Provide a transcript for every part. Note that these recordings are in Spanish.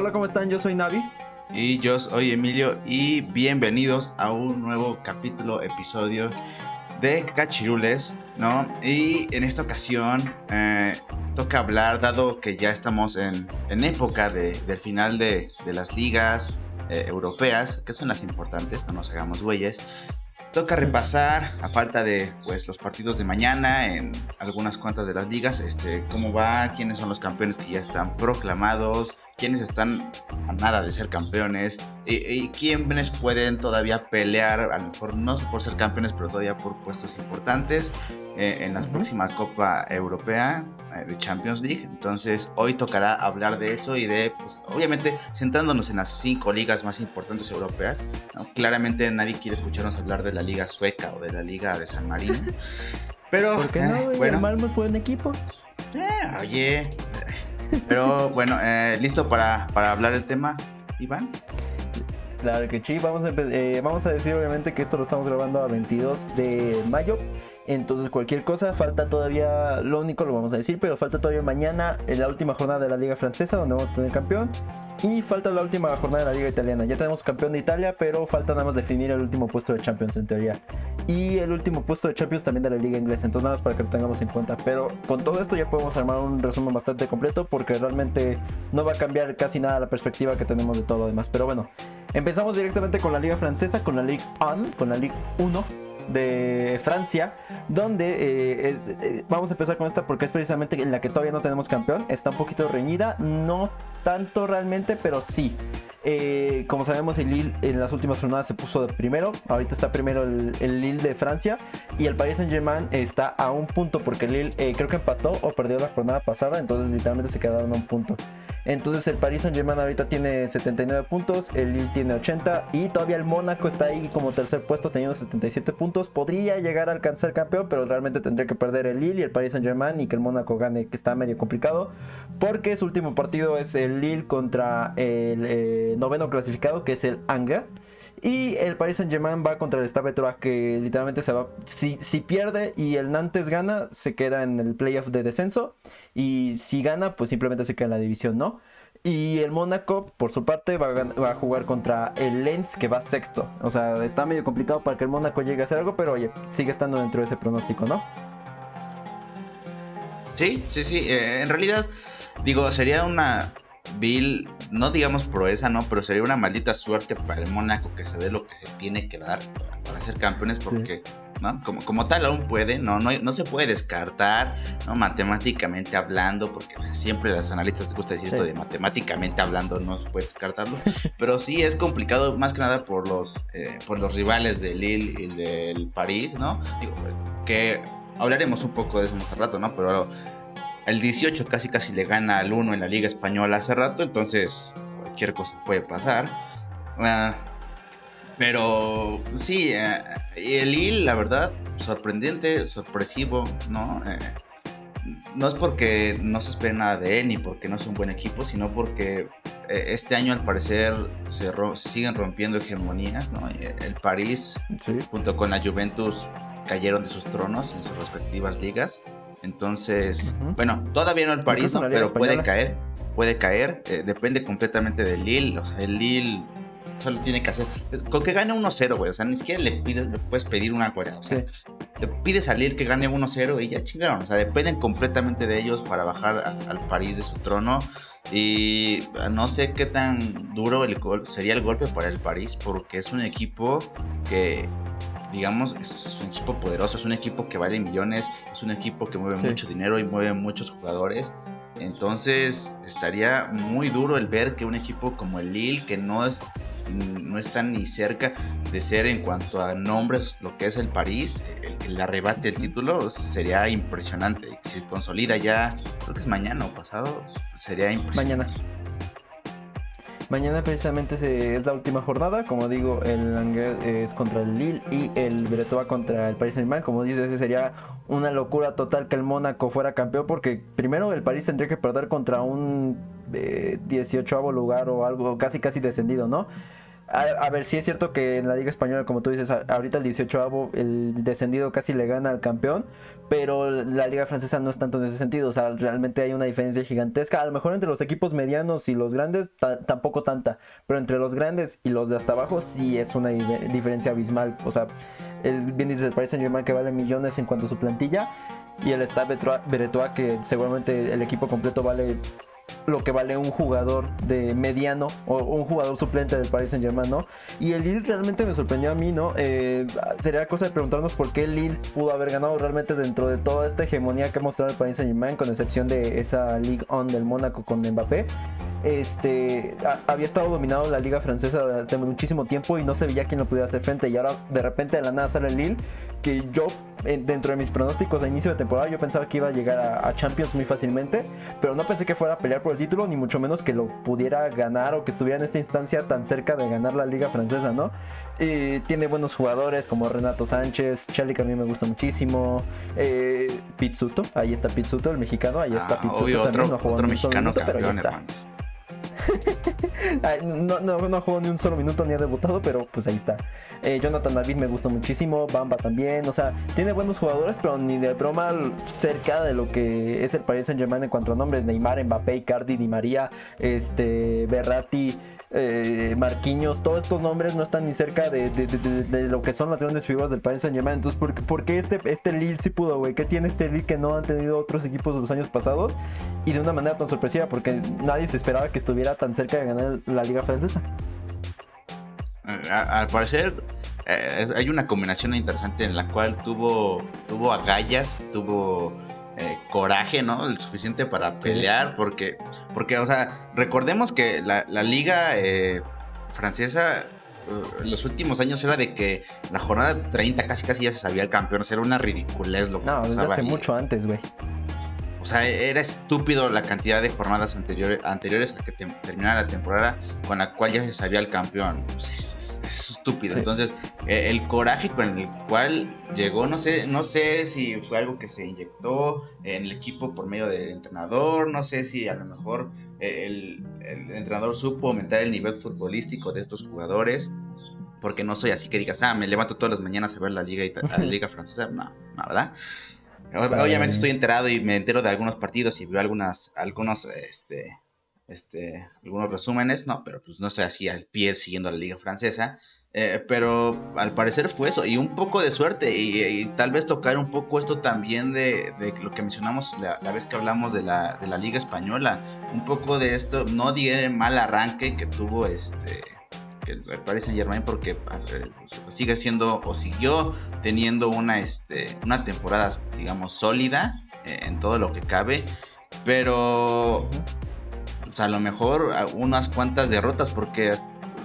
Hola, ¿cómo están? Yo soy Navi. Y yo soy Emilio y bienvenidos a un nuevo capítulo, episodio de Cachirules, ¿no? Y en esta ocasión eh, toca hablar, dado que ya estamos en, época de, del final de, las ligas eh, europeas, que son las importantes, no nos hagamos güeyes, Toca repasar, a falta de pues, los partidos de mañana en algunas cuantas de las ligas, este, cómo va, quiénes son los campeones que ya están proclamados, quiénes están a nada de ser campeones y, quiénes pueden todavía pelear, a lo mejor no por ser campeones, pero todavía por puestos importantes eh, en la próxima Copa Europea eh, de Champions League. Entonces hoy tocará hablar de eso y de, pues obviamente, centrándonos en las cinco ligas más importantes europeas. Claramente nadie quiere escucharnos hablar de la liga sueca o de la liga de San Marino. Pero, ¿por qué no? Eh, bueno, el Malmo es buen equipo. oye, pero bueno, eh, ¿listo para, hablar el tema, Iván? Claro que sí, vamos a, eh, vamos a decir obviamente que esto lo estamos grabando a 22 de mayo. Entonces cualquier cosa, falta todavía, lo único lo vamos a decir, pero falta todavía mañana en la última jornada de la Liga Francesa donde vamos a tener campeón. Y falta la última jornada de la Liga Italiana. Ya tenemos campeón de Italia, pero falta nada más definir el último puesto de Champions en teoría. Y el último puesto de Champions también de la Liga Inglesa. Entonces nada más para que lo tengamos en cuenta. Pero con todo esto ya podemos armar un resumen bastante completo porque realmente no va a cambiar casi nada la perspectiva que tenemos de todo lo demás. Pero bueno, empezamos directamente con la Liga Francesa, con la Ligue 1, con la Ligue 1 de Francia, donde eh, eh, vamos a empezar con esta porque es precisamente en la que todavía no tenemos campeón. Está un poquito reñida, no tanto realmente, pero sí. Eh, como sabemos, el Lille en las últimas jornadas se puso primero. Ahorita está primero el, Lille de Francia. Y el Paris Saint Germain está a un punto porque el Lille creo que empató o perdió la jornada pasada. Entonces literalmente se quedaron a un punto. Entonces el Paris Saint Germain ahorita tiene 79 puntos, el Lille tiene 80 y todavía el Mónaco está ahí como tercer puesto teniendo 77 puntos. Podría llegar a alcanzar campeón, pero realmente tendría que perder el Lille y el Paris Saint Germain y que el Mónaco gane, que está medio complicado. Porque su último partido es el Lille contra el eh, noveno clasificado, que es el Anga. Y el Paris Saint Germain va contra el Stade que literalmente se va. Si, si, pierde y el Nantes gana, se queda en el playoff de descenso. Y si gana, pues simplemente se queda en la división, ¿no? Y el Mónaco, por su parte, va a, jugar contra el Lens, que va sexto. O sea, está medio complicado para que el Mónaco llegue a hacer algo, pero oye, sigue estando dentro de ese pronóstico, ¿no? Sí, sí, sí. Eh, en realidad, digo, sería una Bill, no digamos proeza, no, pero sería una maldita suerte para el Mónaco que se dé lo que se tiene que dar para ser campeones, porque ¿no? como, como tal aún puede, no, no, no se puede descartar, ¿no? matemáticamente hablando, porque siempre los analistas les gusta decir esto de matemáticamente hablando, no se puede descartarlo, pero sí es complicado más que nada por los, eh, por los rivales del Lille y del París, ¿no? Digo, que hablaremos un poco de eso más rato, ¿no? Pero el 18 casi casi le gana al 1 en la Liga Española hace rato, entonces cualquier cosa puede pasar. Ah, pero sí, eh, el IL, la verdad, sorprendente, sorpresivo, ¿no? Eh, no es porque no se espere nada de él ni porque no es un buen equipo, sino porque eh, este año al parecer se, siguen rompiendo hegemonías, ¿no? El París, junto con la Juventus, cayeron de sus tronos en sus respectivas ligas. Entonces, bueno, todavía no el París, pero puede caer, puede caer, eh, depende completamente del Lille, o sea, el Lille solo tiene que hacer, con que gane 1-0, güey, o sea, ni siquiera le pides, le puedes pedir una cuerda, o sea, le pides al Lille que gane 1-0 y ya chingaron, o sea, dependen completamente de ellos para bajar al París de su trono. Y no sé qué tan duro el sería el golpe para el París, porque es un equipo que digamos, es un equipo poderoso, es un equipo que vale millones, es un equipo que mueve mucho dinero y mueve muchos jugadores. Entonces estaría muy duro el ver que un equipo como el Lille, que no es no está ni cerca de ser en cuanto a nombres lo que es el París, el, arrebate del título sería impresionante. Si consolida ya, creo que es mañana o pasado, sería impresionante. Mañana. Mañana precisamente es la última jornada. Como digo, el Angers es contra el Lille y el Bretois contra el Paris Saint-Germain. Como dices, sería una locura total que el Mónaco fuera campeón porque primero el París tendría que perder contra un 18 eh, lugar o algo casi casi descendido, ¿no? A, ver, sí es cierto que en la Liga Española, como tú dices, ahorita el 18 el descendido casi le gana al campeón, pero la Liga Francesa no es tanto en ese sentido, o sea, realmente hay una diferencia gigantesca, a lo mejor entre los equipos medianos y los grandes tampoco tanta, pero entre los grandes y los de hasta abajo sí es una diferencia abismal, o sea, el, bien dice el Paris Saint que vale millones en cuanto a su plantilla, y el Stade Beretois que seguramente el equipo completo vale lo que vale un jugador de mediano o un jugador suplente del Paris Saint Germain, ¿no? Y el Lille realmente me sorprendió a mí, ¿no? Eh, sería cosa de preguntarnos por qué el Lille pudo haber ganado realmente dentro de toda esta hegemonía que ha mostrado el Paris Saint Germain, con excepción de esa Ligue 1 del Mónaco con Mbappé este había estado dominado la liga francesa durante muchísimo tiempo y no se veía quién lo pudiera hacer frente. Y ahora de repente de la nada sale el Lille que yo dentro de mis pronósticos a inicio de temporada yo pensaba que iba a llegar a, Champions muy fácilmente pero no pensé que fuera a pelear por el título ni mucho menos que lo pudiera ganar o que estuviera en esta instancia tan cerca de ganar la liga francesa no tiene buenos jugadores como Renato Sánchez Charlie que a mí me gusta muchísimo eh, Pizzuto ahí está Pizzuto el mexicano ahí está ah, Pizzuto también otro, mexicano pero ahí está no, no, no jugó ni un solo minuto ni ha debutado, pero pues ahí está. Eh, Jonathan David me gusta muchísimo, Bamba también, o sea, tiene buenos jugadores, pero ni de broma cerca de lo que es el Paris Saint Germain en cuanto a nombres, Neymar, Mbappé, Icardi, Di María, este, Berratti eh, Marquinhos, todos estos nombres no están ni cerca de, lo que son las grandes figuras del Paris Saint Germain. Entonces, ¿por, qué este, este Lille sí pudo, güey? ¿Qué tiene este Lille que no han tenido otros equipos de los años pasados? Y de una manera tan sorpresiva, porque nadie se esperaba que estuviera tan cerca de ganar la Liga Francesa. Al parecer, eh, hay una combinación interesante en la cual tuvo, tuvo agallas, tuvo eh, coraje, ¿no? El suficiente para pelear, porque, porque, o sea, recordemos que la, liga eh, francesa en eh, los últimos años era de que la jornada 30 casi casi ya se sabía el campeón, o sea, era una ridiculez lo que No, desde hace mucho antes, güey. O sea, era estúpido la cantidad de jornadas anteriores, anteriores a que terminara la temporada con la cual ya se sabía el campeón. O sea, es estúpido. Entonces, eh, el coraje con el cual llegó, no sé, no sé si fue algo que se inyectó en el equipo por medio del entrenador, no sé si a lo mejor eh, el, entrenador supo aumentar el nivel futbolístico de estos jugadores. Porque no soy así que digas, ah, me levanto todas las mañanas a ver la liga, la liga francesa. No, no, ¿verdad? Obviamente estoy enterado y me entero de algunos partidos y veo algunas, algunos, este, este, algunos resúmenes, no, pero pues no estoy así al pie siguiendo la liga francesa. Eh, pero al parecer fue eso, y un poco de suerte, y, tal vez tocar un poco esto también de, lo que mencionamos la, vez que hablamos de la, de la, Liga Española, un poco de esto, no di mal arranque que tuvo este el Paris Saint Germain porque sigue siendo o siguió teniendo una, este, una temporada digamos sólida eh, en todo lo que cabe, pero a lo mejor unas cuantas derrotas porque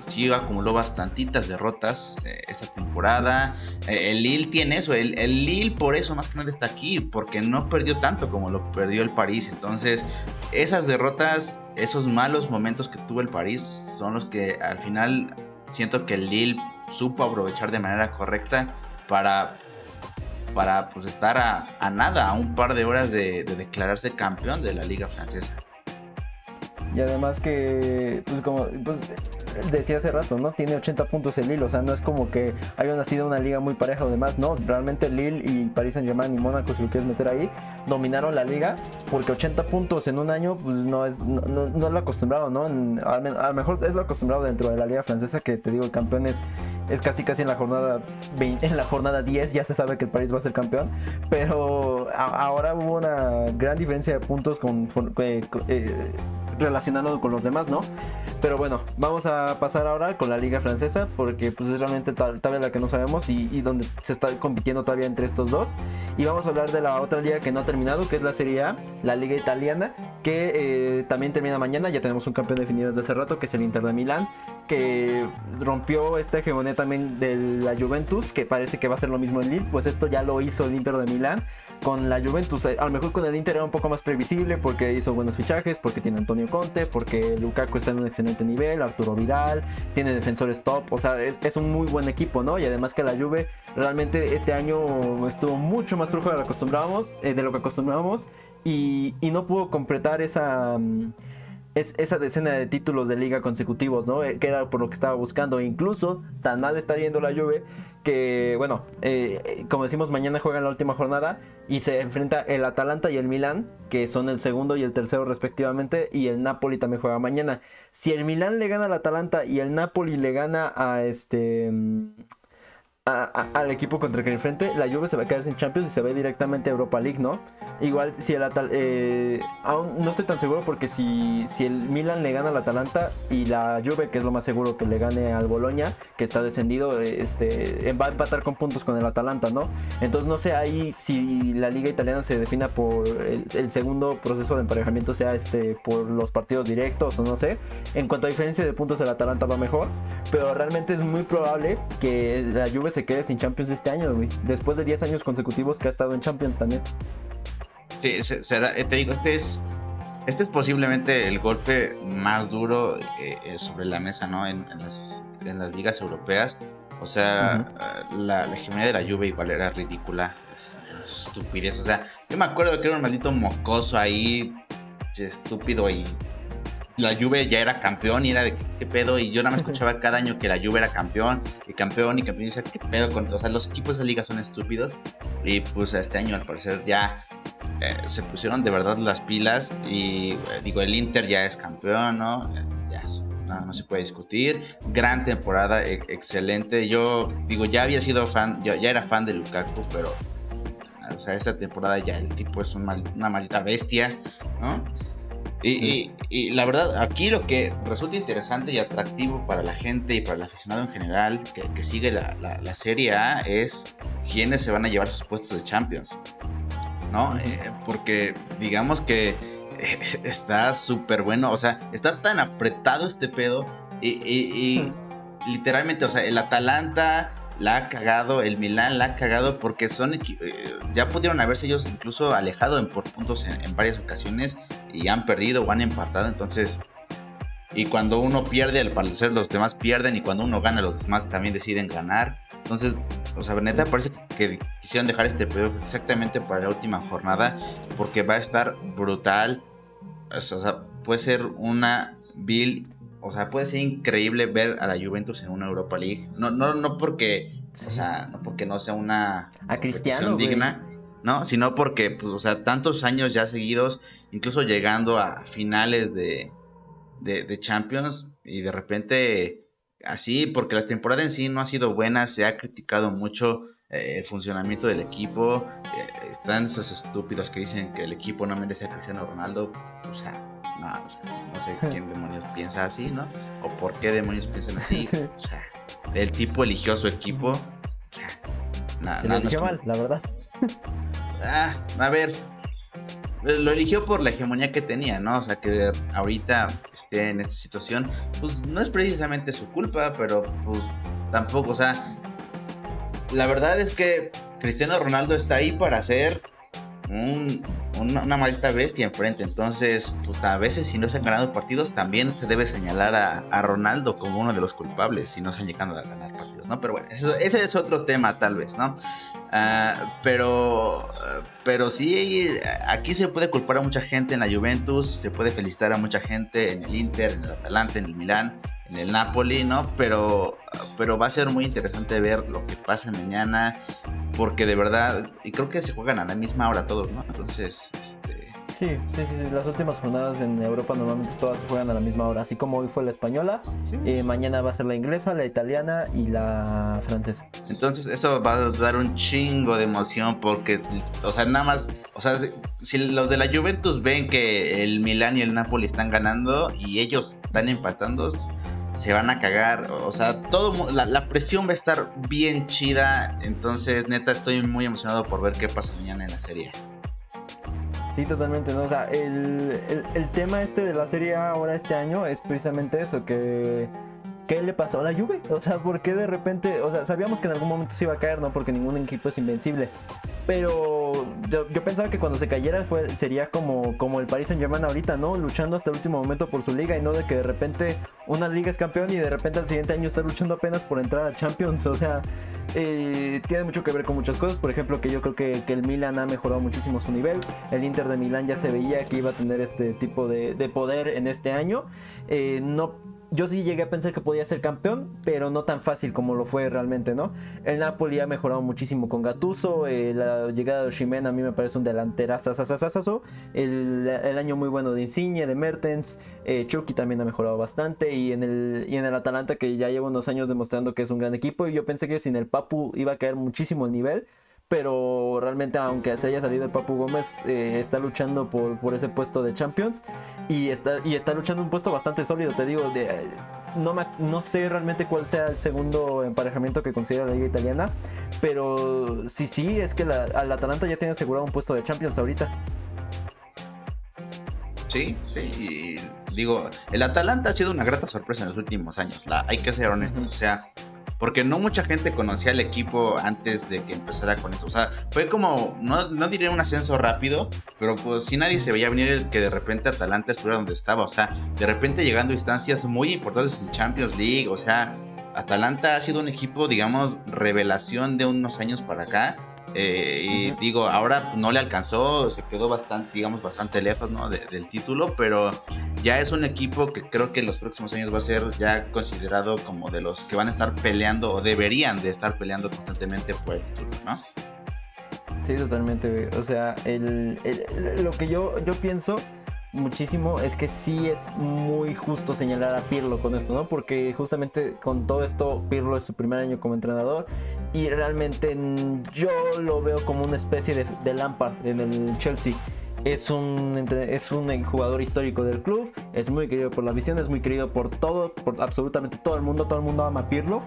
sí acumuló bastantitas derrotas eh, esta temporada. Eh, el Lille tiene eso, el, el, Lille por eso más que nada está aquí, porque no perdió tanto como lo perdió el París. Entonces, esas derrotas, esos malos momentos que tuvo el París son los que al final siento que el Lille supo aprovechar de manera correcta para para pues estar a, nada, a un par de horas de declararse campeón de la liga francesa. Y además que, pues como pues, decía hace rato, ¿no? Tiene 80 puntos el Lille, o sea, no es como que haya nacido una liga muy pareja o demás, no, realmente Lille y Paris Saint Germain y Mónaco, si lo quieres meter ahí, dominaron la liga, porque 80 puntos en un año, pues no es, no, es lo acostumbrado, ¿no? a lo mejor es lo acostumbrado dentro de la liga francesa, que te digo, el campeón es, casi casi en la jornada 20, en la jornada 10, ya se sabe que el París va a ser campeón, pero ahora hubo una gran diferencia de puntos con, eh, eh, relacionarlo con los demás, ¿no? Pero bueno, vamos a pasar ahora con la liga francesa porque pues es realmente tal, vez la que no sabemos y, donde se está compitiendo todavía entre estos dos. Y vamos a hablar de la otra liga que no ha terminado, que es la Serie A, la liga italiana, que eh, también termina mañana. Ya tenemos un campeón definido desde hace rato, que es el Inter de Milán que rompió esta hegemonía también de la Juventus, que parece que va a ser lo mismo en Lille, pues esto ya lo hizo el Inter de Milán con la Juventus. A lo mejor con el Inter era un poco más previsible porque hizo buenos fichajes, porque tiene Antonio Conte, porque Lukaku está en un excelente nivel, Arturo Vidal, tiene defensores top, o sea, es, un muy buen equipo, ¿no? Y además que la Juve realmente este año estuvo mucho más flujo de lo que acostumbrábamos, eh, de lo que y no pudo completar esa... Mm, es esa decena de títulos de liga consecutivos, ¿no? Eh, que era por lo que estaba buscando. Incluso tan mal está yendo la Juve que, bueno, eh, como decimos, mañana juegan la última jornada y se enfrenta el Atalanta y el Milán, que son el segundo y el tercero respectivamente, y el Napoli también juega mañana. Si el Milán le gana al Atalanta y el Napoli le gana a este al equipo contra el que enfrente, la Juve se va a quedar sin Champions y se va directamente a Europa League, ¿no? Igual si el Atal eh, aún no estoy tan seguro porque si, si el Milan le gana al Atalanta y la Juve, que es lo más seguro que le gane al Boloña, que está descendido, este va a empatar con puntos con el Atalanta, ¿no? Entonces no sé ahí si la liga italiana se defina por el, el segundo proceso de emparejamiento sea este por los partidos directos o no sé. En cuanto a diferencia de puntos el Atalanta va mejor, pero realmente es muy probable que la Juve se quede sin Champions este año, güey. Después de 10 años consecutivos que ha estado en Champions también. Sí, será, eh, te digo, este es, este es posiblemente el golpe más duro eh, eh, sobre la mesa, ¿no? En, las, en, las, ligas europeas. O sea, la, hegemonía de la Juve igual era ridícula. Es, estupidez. O sea, yo me acuerdo que era un maldito mocoso ahí, estúpido y la Juve ya era campeón y era de qué pedo y yo nada más escuchaba cada año que la Juve era campeón y campeón y campeón y decía qué pedo con o sea los equipos de liga son estúpidos y pues este año al parecer ya eh, se pusieron de verdad las pilas y eh, digo el Inter ya es campeón no eh, ya no, no se puede discutir. Gran temporada e, excelente. Yo digo ya había sido fan ya, ya era fan de Lukaku pero o sea esta temporada ya el tipo es una maldita bestia no y, la verdad, aquí lo que resulta interesante y atractivo para la gente y para el aficionado en general que, sigue la, Serie A es quiénes se van a llevar sus puestos de Champions. ¿No? Eh, porque digamos que está súper bueno, o sea, está tan apretado este pedo y, literalmente, o sea, el Atalanta la ha cagado, el Milan la ha cagado porque son eh, ya pudieron haberse ellos incluso alejado en, por puntos en, varias ocasiones y han perdido o han empatado, entonces y cuando uno pierde, al parecer los demás pierden y cuando uno gana los demás también deciden ganar. Entonces, o sea, neta parece que quisieron dejar este periodo exactamente para la última jornada porque va a estar brutal. O sea, puede ser una Bill o sea, puede ser increíble ver a la Juventus en una Europa League. No, no, no porque, o sea, no porque no sea una a Cristiano digna, no, sino porque, pues, o sea, tantos años ya seguidos, incluso llegando a finales de, de, Champions y de repente así, porque la temporada en sí no ha sido buena, se ha criticado mucho eh, el funcionamiento del equipo, eh, están esos estúpidos que dicen que el equipo no merece a Cristiano Ronaldo, o sea, no, sé quién demonios piensa así, ¿no? O por qué demonios piensan así. O sea, el tipo eligió su equipo. Se lo eligió mal, la verdad. Ah, a ver. Lo eligió por la hegemonía que tenía, ¿no? O sea, que ahorita esté en esta situación, pues no es precisamente su culpa, pero pues tampoco, o sea, la verdad es que Cristiano Ronaldo está ahí para ser una, maldita bestia enfrente. Entonces, pues a veces si no se han ganado partidos, también se debe señalar a, Ronaldo como uno de los culpables si no se han llegado a ganar partidos, ¿no? Pero bueno, ese es otro tema tal vez, ¿no? Ah, pero, pero sí, aquí se puede culpar a mucha gente en la Juventus, se puede felicitar a mucha gente en el Inter, en el Atalanta, en el Milán en el Napoli, ¿no? Pero, pero va a ser muy interesante ver lo que pasa mañana, porque de verdad, y creo que se juegan a la misma hora todos, ¿no? Entonces, este... Sí, sí, sí, las últimas jornadas en Europa normalmente todas se juegan a la misma hora, así como hoy fue la española, eh, mañana va a ser la inglesa, la italiana y la francesa. Entonces eso va a dar un chingo de emoción porque, o sea, nada más, o sea, si los de la Juventus ven que el Milán y el Napoli están ganando y ellos están empatando, se van a cagar. O sea, todo la, presión va a estar bien chida. Entonces, neta, estoy muy emocionado por ver qué pasa mañana en la serie. Sí, totalmente, ¿no? O sea, el, el, tema este de la serie ahora este año es precisamente eso, que... ¿Qué le pasó a la Juve? O sea, ¿por qué de repente? O sea, sabíamos que en algún momento se iba a caer, ¿no? Porque ningún equipo es invencible. Pero yo, pensaba que cuando se cayera fue, sería como, como el Paris Saint Germain ahorita, ¿no? Luchando hasta el último momento por su liga y no de que de repente una liga es campeón y de repente al siguiente año está luchando apenas por entrar a Champions. O sea, eh, tiene mucho que ver con muchas cosas. Por ejemplo, que yo creo que, que, el Milan ha mejorado muchísimo su nivel. El Inter de Milán ya se veía que iba a tener este tipo de, de poder en este año. Eh, no yo sí llegué a pensar que podía ser campeón, pero no tan fácil como lo fue realmente, ¿no? El Napoli ha mejorado muchísimo con Gattuso, eh, la llegada de Osimhen a mí me parece un delanterazo, el, el año muy bueno de Insigne, de Mertens, eh, Chucky también ha mejorado bastante y en, el, y en el Atalanta que ya lleva unos años demostrando que es un gran equipo y yo pensé que sin el Papu iba a caer muchísimo el nivel, pero realmente aunque se haya salido el Papu Gómez, eh, está luchando por, por, ese puesto de Champions y está, y está luchando un puesto bastante sólido, te digo, de, no, no sé realmente cuál sea el segundo emparejamiento que considera la liga italiana, pero sí, sí, es que la, al Atalanta ya tiene asegurado un puesto de Champions ahorita. Sí, sí, digo, el Atalanta ha sido una grata sorpresa en los últimos años, la, hay que ser honestos, o sea porque no mucha gente conocía al equipo antes de que empezara con eso. O sea, fue como, no, no diré un ascenso rápido, pero pues sí nadie se veía venir el que de repente Atalanta estuviera donde estaba. O sea, de repente llegando a instancias muy importantes en Champions League. O sea, Atalanta ha sido un equipo, digamos, revelación de unos años para acá eh, y digo, ahora no le alcanzó, se quedó bastante, digamos, bastante lejos ¿no? del título, pero ya es un equipo que creo que en los próximos años va a ser ya considerado como de los que van a estar peleando o deberían de estar peleando constantemente por el título, ¿no? Sí, totalmente. O sea, el, lo que yo, yo pienso muchísimo es que sí es muy justo señalar a Pirlo con esto, ¿no? Porque justamente con todo esto Pirlo es su primer año como entrenador y realmente yo lo veo como una especie de, Lampard en el Chelsea. Es un, es un jugador histórico del club, es muy querido por la visión, es muy querido por todo, por absolutamente todo el mundo, todo el mundo ama a Pirlo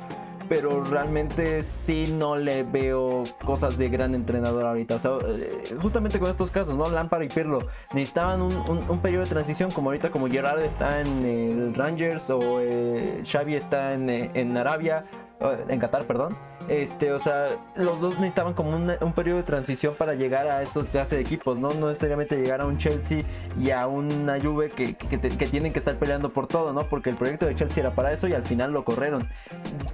pero realmente sí no le veo cosas de gran entrenador ahorita. O sea, eh, justamente con estos casos, ¿no? Lampard y Pirlo necesitaban un, periodo de transición, como ahorita, como Gerard está en el Rangers o eh, Xavi está en, eh, en Arabia, en Qatar, perdón. Este, o sea, los dos necesitaban como un periodo de transición para llegar a estos clases de equipos, ¿no? No necesariamente llegar a un Chelsea y a una Juve que, que, tienen que estar peleando por todo, ¿no? Porque el proyecto de Chelsea era para eso y al final lo corrieron.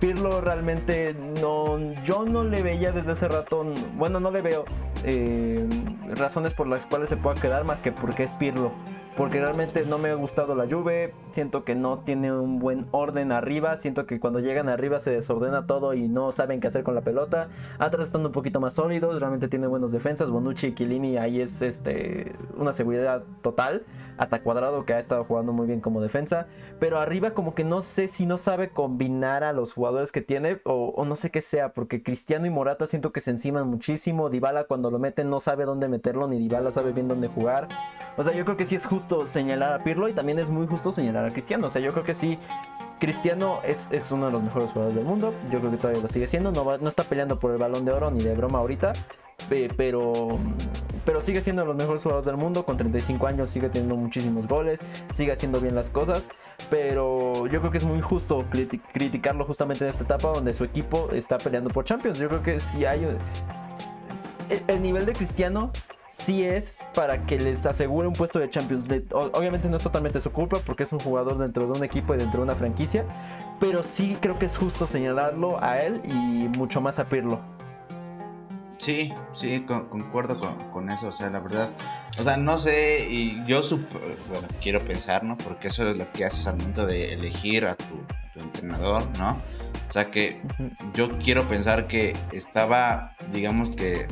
Pirlo realmente no, yo no le veía desde hace rato, bueno, no le veo eh, razones por las cuales se pueda quedar más que porque es Pirlo porque realmente no me ha gustado la Juve, siento que no tiene un buen orden arriba, siento que cuando llegan arriba se desordena todo y no saben qué hacer con la pelota, atrás están un poquito más sólidos, realmente tiene buenas defensas, Bonucci y Chiellini ahí es este una seguridad total, hasta Cuadrado que ha estado jugando muy bien como defensa, pero arriba como que no sé si no sabe combinar a los jugadores que tiene o, no sé qué sea, porque Cristiano y Morata siento que se enciman muchísimo, Dybala cuando lo meten no sabe dónde meterlo, ni Dybala sabe bien dónde jugar, o sea, yo creo que sí es justo señalar a Pirlo y también es muy justo señalar a Cristiano. O sea, yo creo que sí, Cristiano es, uno de los mejores jugadores del mundo. Yo creo que todavía lo sigue siendo. No, no está peleando por el balón de oro ni de broma ahorita. Pero, pero sigue siendo de los mejores jugadores del mundo. Con 35 años sigue teniendo muchísimos goles. Sigue haciendo bien las cosas. Pero yo creo que es muy justo criticarlo justamente en esta etapa donde su equipo está peleando por Champions. Yo creo que si hay... el nivel de Cristiano sí es para que les asegure un puesto de Champions League. Obviamente no es totalmente su culpa porque es un jugador dentro de un equipo y dentro de una franquicia, pero sí creo que es justo señalarlo a él y mucho más a Pirlo. Sí, sí, concuerdo con, eso, o sea, la verdad, o sea, no sé, y yo bueno, quiero pensar, ¿no? Porque eso es lo que haces al momento de elegir a tu, entrenador, ¿no? O sea, que yo quiero pensar que estaba, digamos que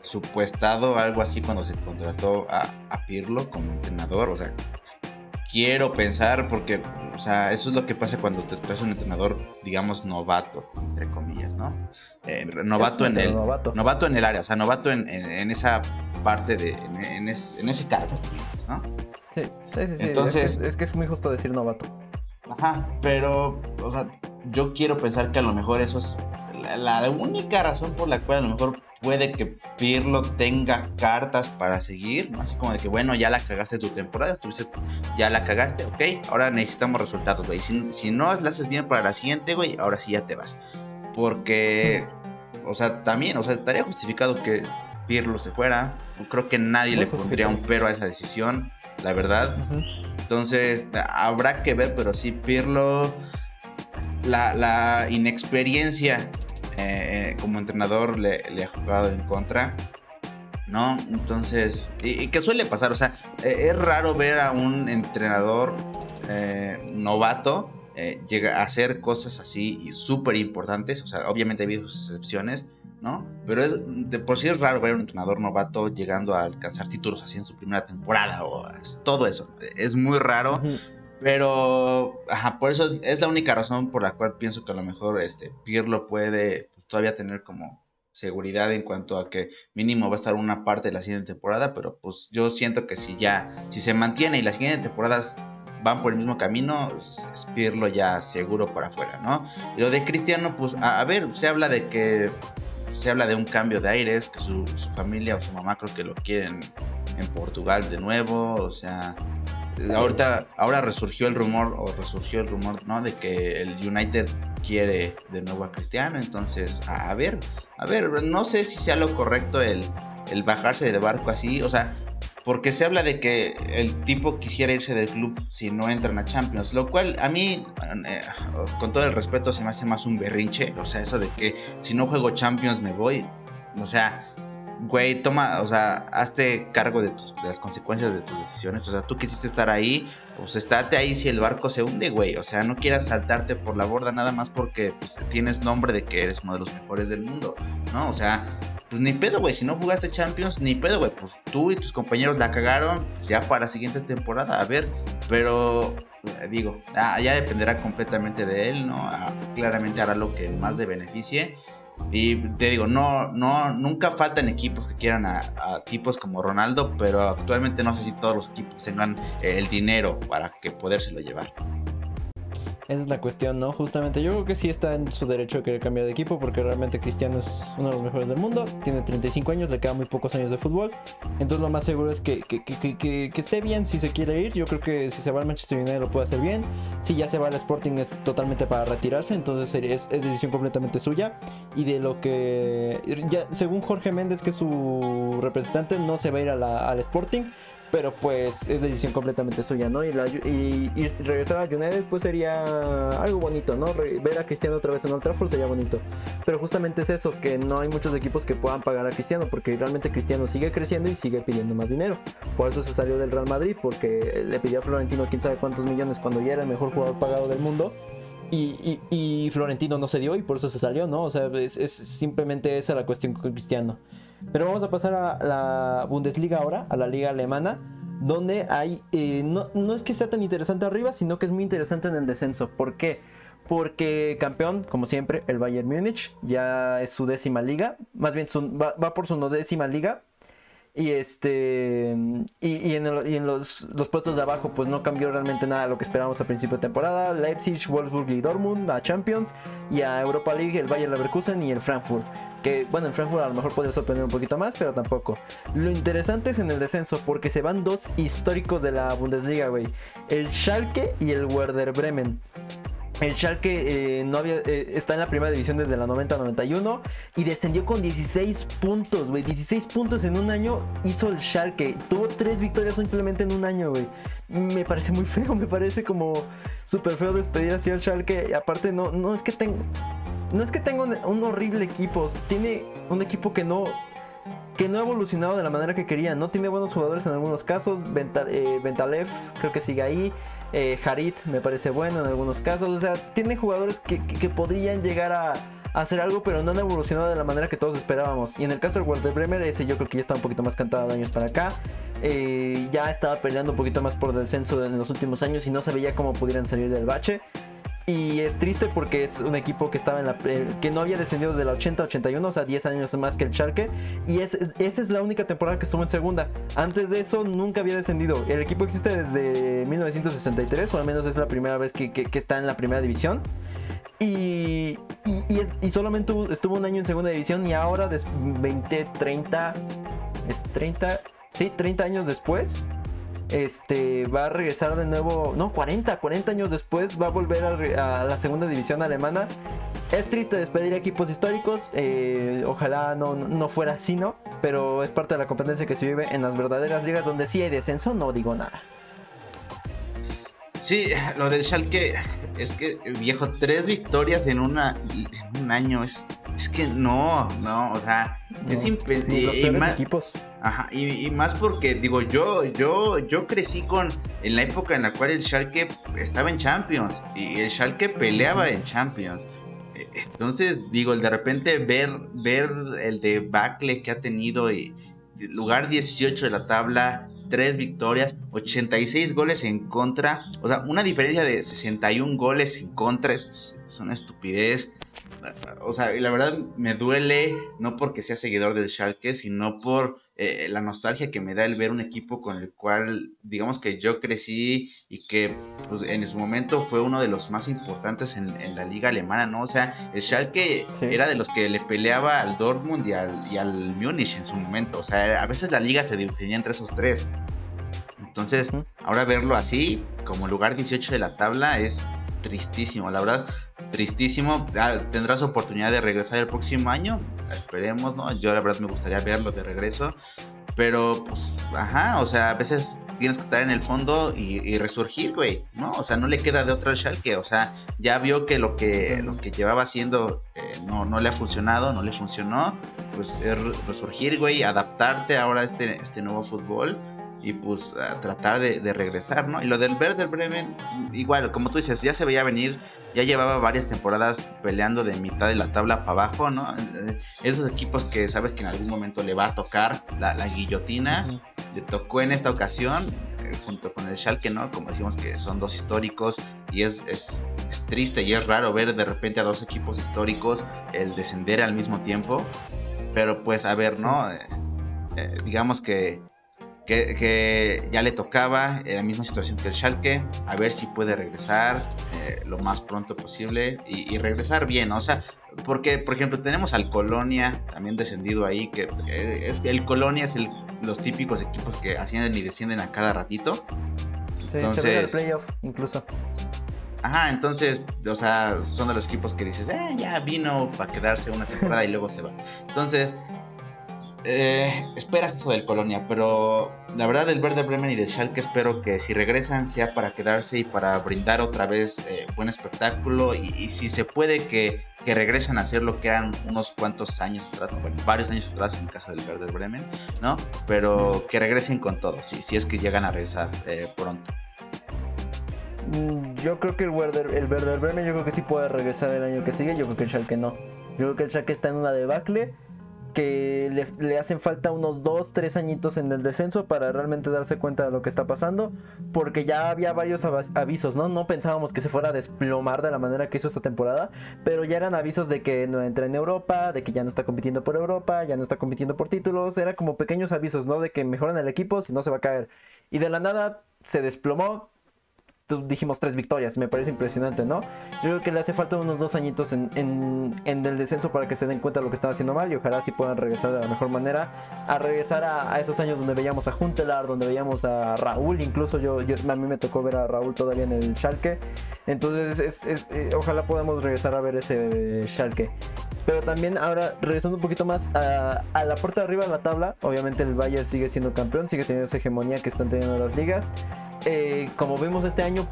supuestado algo así cuando se contrató a, Pirlo como entrenador. O sea, quiero pensar porque, o sea, eso es lo que pasa cuando te traes un entrenador, digamos, novato, entre comillas, ¿no? Eh, novato en el novato. en el área, o sea, novato en, esa parte de, en, ese cargo, ¿no? Sí, sí, sí. Entonces, es que, es muy justo decir novato. Ajá, pero, o sea, yo quiero pensar que a lo mejor eso es la, única razón por la cual a lo mejor puede que Pirlo tenga cartas para seguir, ¿no? Así como de que, bueno, ya la cagaste tu temporada, tú ya la cagaste, ok, ahora necesitamos resultados, güey. Si, si no las haces bien para la siguiente, güey, ahora sí ya te vas. Porque, o sea, también, o sea, estaría justificado que Pirlo se fuera. Creo que nadie le pondría un pero a esa decisión, la verdad. Entonces, habrá que ver, pero sí, Pirlo, la, inexperiencia eh, eh, como entrenador le, ha jugado en contra. ¿No? Entonces, y, qué suele pasar, o sea, eh, es raro ver a un entrenador novato llega a hacer cosas así súper importantes. O sea, obviamente hay sus excepciones, ¿no? Pero es, de por sí es raro ver a un entrenador novato llegando a alcanzar títulos así en su primera temporada o todo eso. Es muy raro. Pero, ajá, por eso es, la única razón por la cual pienso que a lo mejor este Pirlo puede pues, todavía tener como seguridad en cuanto a que mínimo va a estar una parte de la siguiente temporada, pero pues yo siento que si ya, si se mantiene y las siguientes temporadas van por el mismo camino, es Pirlo ya seguro para afuera, ¿no? Y lo de Cristiano, pues a ver, se habla de que se habla de un cambio de aires, que su, familia o su mamá creo que lo quieren en Portugal de nuevo, o sea, ahorita ahora resurgió el rumor o resurgió el rumor, ¿no? De que el United quiere de nuevo a Cristiano, entonces, a, ver, a ver, no sé si sea lo correcto el, el bajarse del barco así, o sea, porque se habla de que el tipo quisiera irse del club si no entran a Champions, lo cual a mí, eh, con todo el respeto, se me hace más un berrinche, o sea, eso de que si no juego Champions me voy, o sea, güey, toma, o sea, hazte cargo de, tus, las consecuencias de tus decisiones, o sea, tú quisiste estar ahí, pues estate ahí si el barco se hunde, güey, o sea, no quieras saltarte por la borda nada más porque pues, tienes nombre de que eres uno de los mejores del mundo, ¿no? O sea, pues ni pedo, güey. Si no jugaste Champions, ni pedo, güey. Pues tú y tus compañeros la cagaron ya para la siguiente temporada. A ver, pero eh, digo, ya dependerá completamente de él, ¿no? Ah, claramente hará lo que más le beneficie. Y te digo, no, no, nunca faltan equipos que quieran a, tipos como Ronaldo, pero actualmente no sé si todos los equipos tengan el dinero para que podérselo llevar. Esa es la cuestión, ¿no? Justamente yo creo que sí está en su derecho de querer cambiar de equipo porque realmente Cristiano es uno de los mejores del mundo, tiene 35 años, le quedan muy pocos años de fútbol, entonces lo más seguro es que, que, que, que, esté bien si se quiere ir, yo creo que si se va al Manchester United lo puede hacer bien, si ya se va al Sporting es totalmente para retirarse, entonces es, es decisión completamente suya. Y de lo que, ya, según Jorge Méndez que es su representante, no se va a ir al Sporting, pero pues es decisión completamente suya, ¿no? Y, regresar a United pues sería algo bonito, ¿no? ver a Cristiano otra vez en Old Trafford sería bonito. Pero justamente es eso, que no hay muchos equipos que puedan pagar a Cristiano, porque realmente Cristiano sigue creciendo y sigue pidiendo más dinero. Por eso se salió del Real Madrid, porque le pidió a Florentino quién sabe cuántos millones cuando ya era el mejor jugador pagado del mundo. Y, Florentino no se dio y por eso se salió, ¿no? O sea, es, es simplemente esa la cuestión con Cristiano. Pero vamos a pasar a la Bundesliga ahora, a la liga alemana, donde hay, eh, no, no, es que sea tan interesante arriba, sino que es muy interesante en el descenso. ¿Por qué? Porque campeón, como siempre, el Bayern Múnich, ya es su décima liga, más bien va, por su no décima liga, y este y, en, los, puestos de abajo pues no cambió realmente nada lo que esperábamos a principio de temporada. Leipzig, Wolfsburg y Dortmund a Champions y a Europa League el Bayer Leverkusen y el Frankfurt. Que bueno, en Frankfurt a lo mejor podría sorprender un poquito más, pero tampoco. Lo interesante es en el descenso porque se van dos históricos de la Bundesliga, güey. El Schalke y el Werder Bremen. El Schalke eh, no había, eh, está en la primera división desde la 90-91 y descendió con 16 puntos, güey. 16 puntos en un año hizo el Schalke. Tuvo tres victorias simplemente en un año, güey. Me parece muy feo, me parece como súper feo despedir así al Schalke. Aparte, no, no es que tenga, no es que tenga un, horrible equipo. Tiene un equipo que no, que no ha evolucionado de la manera que quería. No tiene buenos jugadores en algunos casos. Eh, Ventalev creo que sigue ahí. Eh, Harit me parece bueno en algunos casos. O sea, tiene jugadores que, podrían llegar a, hacer algo, pero no han evolucionado de la manera que todos esperábamos. Y en el caso del Walter Bremer, ese yo creo que ya está un poquito más cantado de años para acá. Eh, ya estaba peleando un poquito más por descenso en los últimos años y no sabía cómo pudieran salir del bache. Y es triste porque es un equipo que estaba en la que no había descendido de la 80 81, o sea, 10 años más que el Schalke. Y esa es la única temporada que estuvo en segunda. Antes de eso nunca había descendido. El equipo existe desde 1963, o al menos es la primera vez que, está en la primera división. Y, y, solamente estuvo un año en segunda división y ahora, de 20, 30, es 30, sí, 30 años después, este va a regresar de nuevo, no, 40, 40 años después va a volver a, la segunda división alemana. Es triste despedir equipos históricos, eh, ojalá no, no fuera así, ¿no? Pero es parte de la competencia que se vive en las verdaderas ligas donde sí hay descenso, no digo nada. Sí, lo del Schalke es que viejo tres victorias en una en un año es es que no, no, o sea, es impensable. Y, más, equipos. Ajá, y, más porque, digo, yo, yo, yo crecí con, en la época en la cual el Schalke estaba en Champions, y el Schalke peleaba en Champions. E, entonces, digo, de repente ver, ver el debacle que ha tenido, y lugar 18 de la tabla, 3 victorias, 86 goles en contra, o sea, una diferencia de 61 goles en contra es, es una estupidez o sea, la verdad me duele no porque sea seguidor del Schalke, sino por eh, la nostalgia que me da el ver un equipo con el cual, digamos que yo crecí y que pues, en su momento fue uno de los más importantes en, la liga alemana, ¿no? O sea, el Schalke era de los que le peleaba al Dortmund y al, y al Múnich en su momento. O sea, a veces la liga se definía entre esos tres. Entonces, ahora verlo así, como lugar 18 de la tabla, es tristísimo. La verdad, tristísimo. Tendrás oportunidad de regresar el próximo año. Esperemos, ¿no? Yo la verdad me gustaría verlo de regreso. Pero, pues, ajá, o sea, a veces tienes que estar en el fondo y, resurgir, güey, ¿no? O sea, no le queda de otra al Schalke, o sea, ya vio que lo que, lo que llevaba haciendo eh, no, no le ha funcionado, no le funcionó, pues es resurgir, güey, adaptarte ahora a este, este nuevo fútbol y pues tratar de, regresar, ¿no? Y lo del Werder Bremen, igual, como tú dices, ya se veía venir, ya llevaba varias temporadas peleando de mitad de la tabla para abajo, ¿no? Esos equipos que sabes que en algún momento le va a tocar la, guillotina, le tocó en esta ocasión, eh, junto con el Schalke, ¿no? Como decimos que son dos históricos y es, es, triste y es raro ver de repente a dos equipos históricos el descender al mismo tiempo, pero pues a ver, ¿no? Eh, eh, digamos que que, ya le tocaba en la misma situación que el Schalke, a ver si puede regresar eh, lo más pronto posible y, regresar bien, o sea, porque por ejemplo tenemos al Colonia también descendido ahí, que eh, es el Colonia es el, los típicos equipos que ascienden y descienden a cada ratito. Sí, entonces, se ve el playoff incluso. Ajá, entonces, o sea, son de los equipos que dices, eh, ya vino para quedarse una temporada y luego se va. Entonces, eh, espera esto del Colonia, pero la verdad del Verde Bremen y del Schalke espero que si regresan sea para quedarse y para brindar otra vez eh, buen espectáculo y, si se puede que, que, regresen a hacer lo que eran unos cuantos años atrás, bueno, varios años atrás en casa del Verde Bremen, ¿no? Pero que regresen con todo, si, si es que llegan a regresar eh, pronto. Mm, yo creo que el Werder, el Werder Bremen yo creo que sí puede regresar el año que sigue, yo creo que el Schalke no. Yo creo que el Schalke está en una debacle que le, hacen falta unos 2, 3 añitos en el descenso para realmente darse cuenta de lo que está pasando, porque ya había varios avisos, ¿no? No pensábamos que se fuera a desplomar de la manera que hizo esta temporada, pero ya eran avisos de que no entra en Europa, de que ya no está compitiendo por Europa, ya no está compitiendo por títulos, era como pequeños avisos, ¿no? De que mejoran el equipo, si no se va a caer. Y de la nada se desplomó, dijimos tres victorias, me parece impresionante, ¿no? Yo creo que le hace falta unos dos añitos en, en, el descenso para que se den cuenta de lo que están haciendo mal y ojalá sí puedan regresar de la mejor manera, a regresar a, esos años donde veíamos a Juntelar, donde veíamos a Raúl, incluso yo, a mí me tocó ver a Raúl todavía en el Schalke, entonces es, eh, ojalá podamos regresar a ver ese Schalke. Pero también ahora, regresando un poquito más a, a la parte de arriba de la tabla, obviamente el Bayern sigue siendo campeón, sigue teniendo esa hegemonía que están teniendo las ligas. Eh, como vemos este año,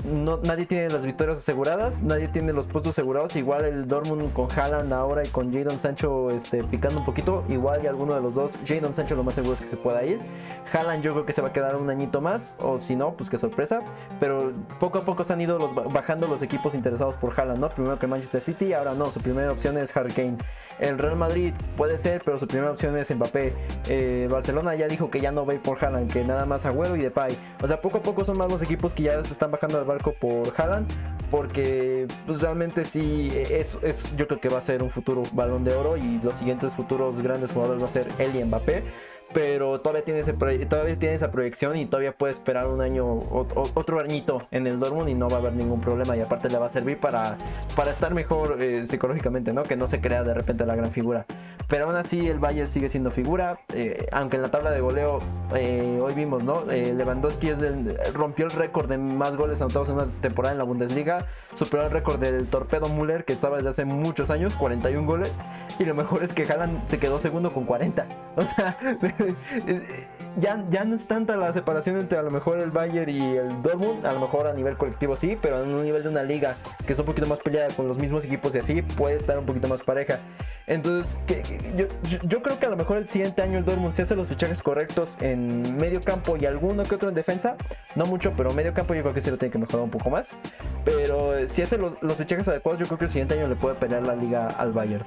nadie tiene las victorias aseguradas, nadie tiene los puestos asegurados. Igual el Dortmund con Haaland ahora y con Jadon Sancho este, picando un poquito. Igual y alguno de los dos. Jadon Sancho lo más seguro es que se pueda ir. Haaland yo creo que se va a quedar un añito más. O si no, pues qué sorpresa. Pero poco a poco se han ido bajando los equipos interesados por Haaland, ¿no? Primero que Manchester City, ahora no. Su primera opción es Harry Kane. El Real Madrid puede ser, pero su primera opción es Mbappé. Eh, Barcelona ya dijo que ya no va a ir por Haaland, que nada más Agüero y Depay. O sea, poco a poco son más los equipos que ya se están bajando al barco por Haaland. Porque pues realmente sí, es, es, yo creo que va a ser un futuro balón de oro y los siguientes futuros grandes jugadores va a ser él y Mbappé pero todavía tiene, todavía tiene esa proyección y todavía puede esperar un año, otro añito en el Dortmund y no va a haber ningún problema y aparte le va a servir para, para estar mejor eh, psicológicamente, ¿no? Que no se crea de repente la gran figura. pero aún así el Bayern sigue siendo figura, eh, aunque en la tabla de goleo eh, hoy vimos, ¿no? Lewandowski es el, rompió el récord de más goles anotados en una temporada en la Bundesliga, superó el récord del Torpedo Müller que estaba desde hace muchos años, 41 goles, y lo mejor es que Haaland se quedó segundo con 40. O sea, ya, ya no es tanta la separación entre a lo mejor el Bayern y el Dortmund, a lo mejor a nivel colectivo sí, pero en un nivel de una liga que es un poquito más peleada con los mismos equipos y así, puede estar un poquito más pareja. Entonces, yo, creo que a lo mejor el siguiente año el Dortmund si hace los fichajes correctos en medio campo y alguno que otro en defensa, no mucho, pero medio campo yo creo que sí lo tiene que mejorar un poco más. Pero eh, si hace los, los fichajes adecuados, yo creo que el siguiente año le puede pelear la liga al Bayern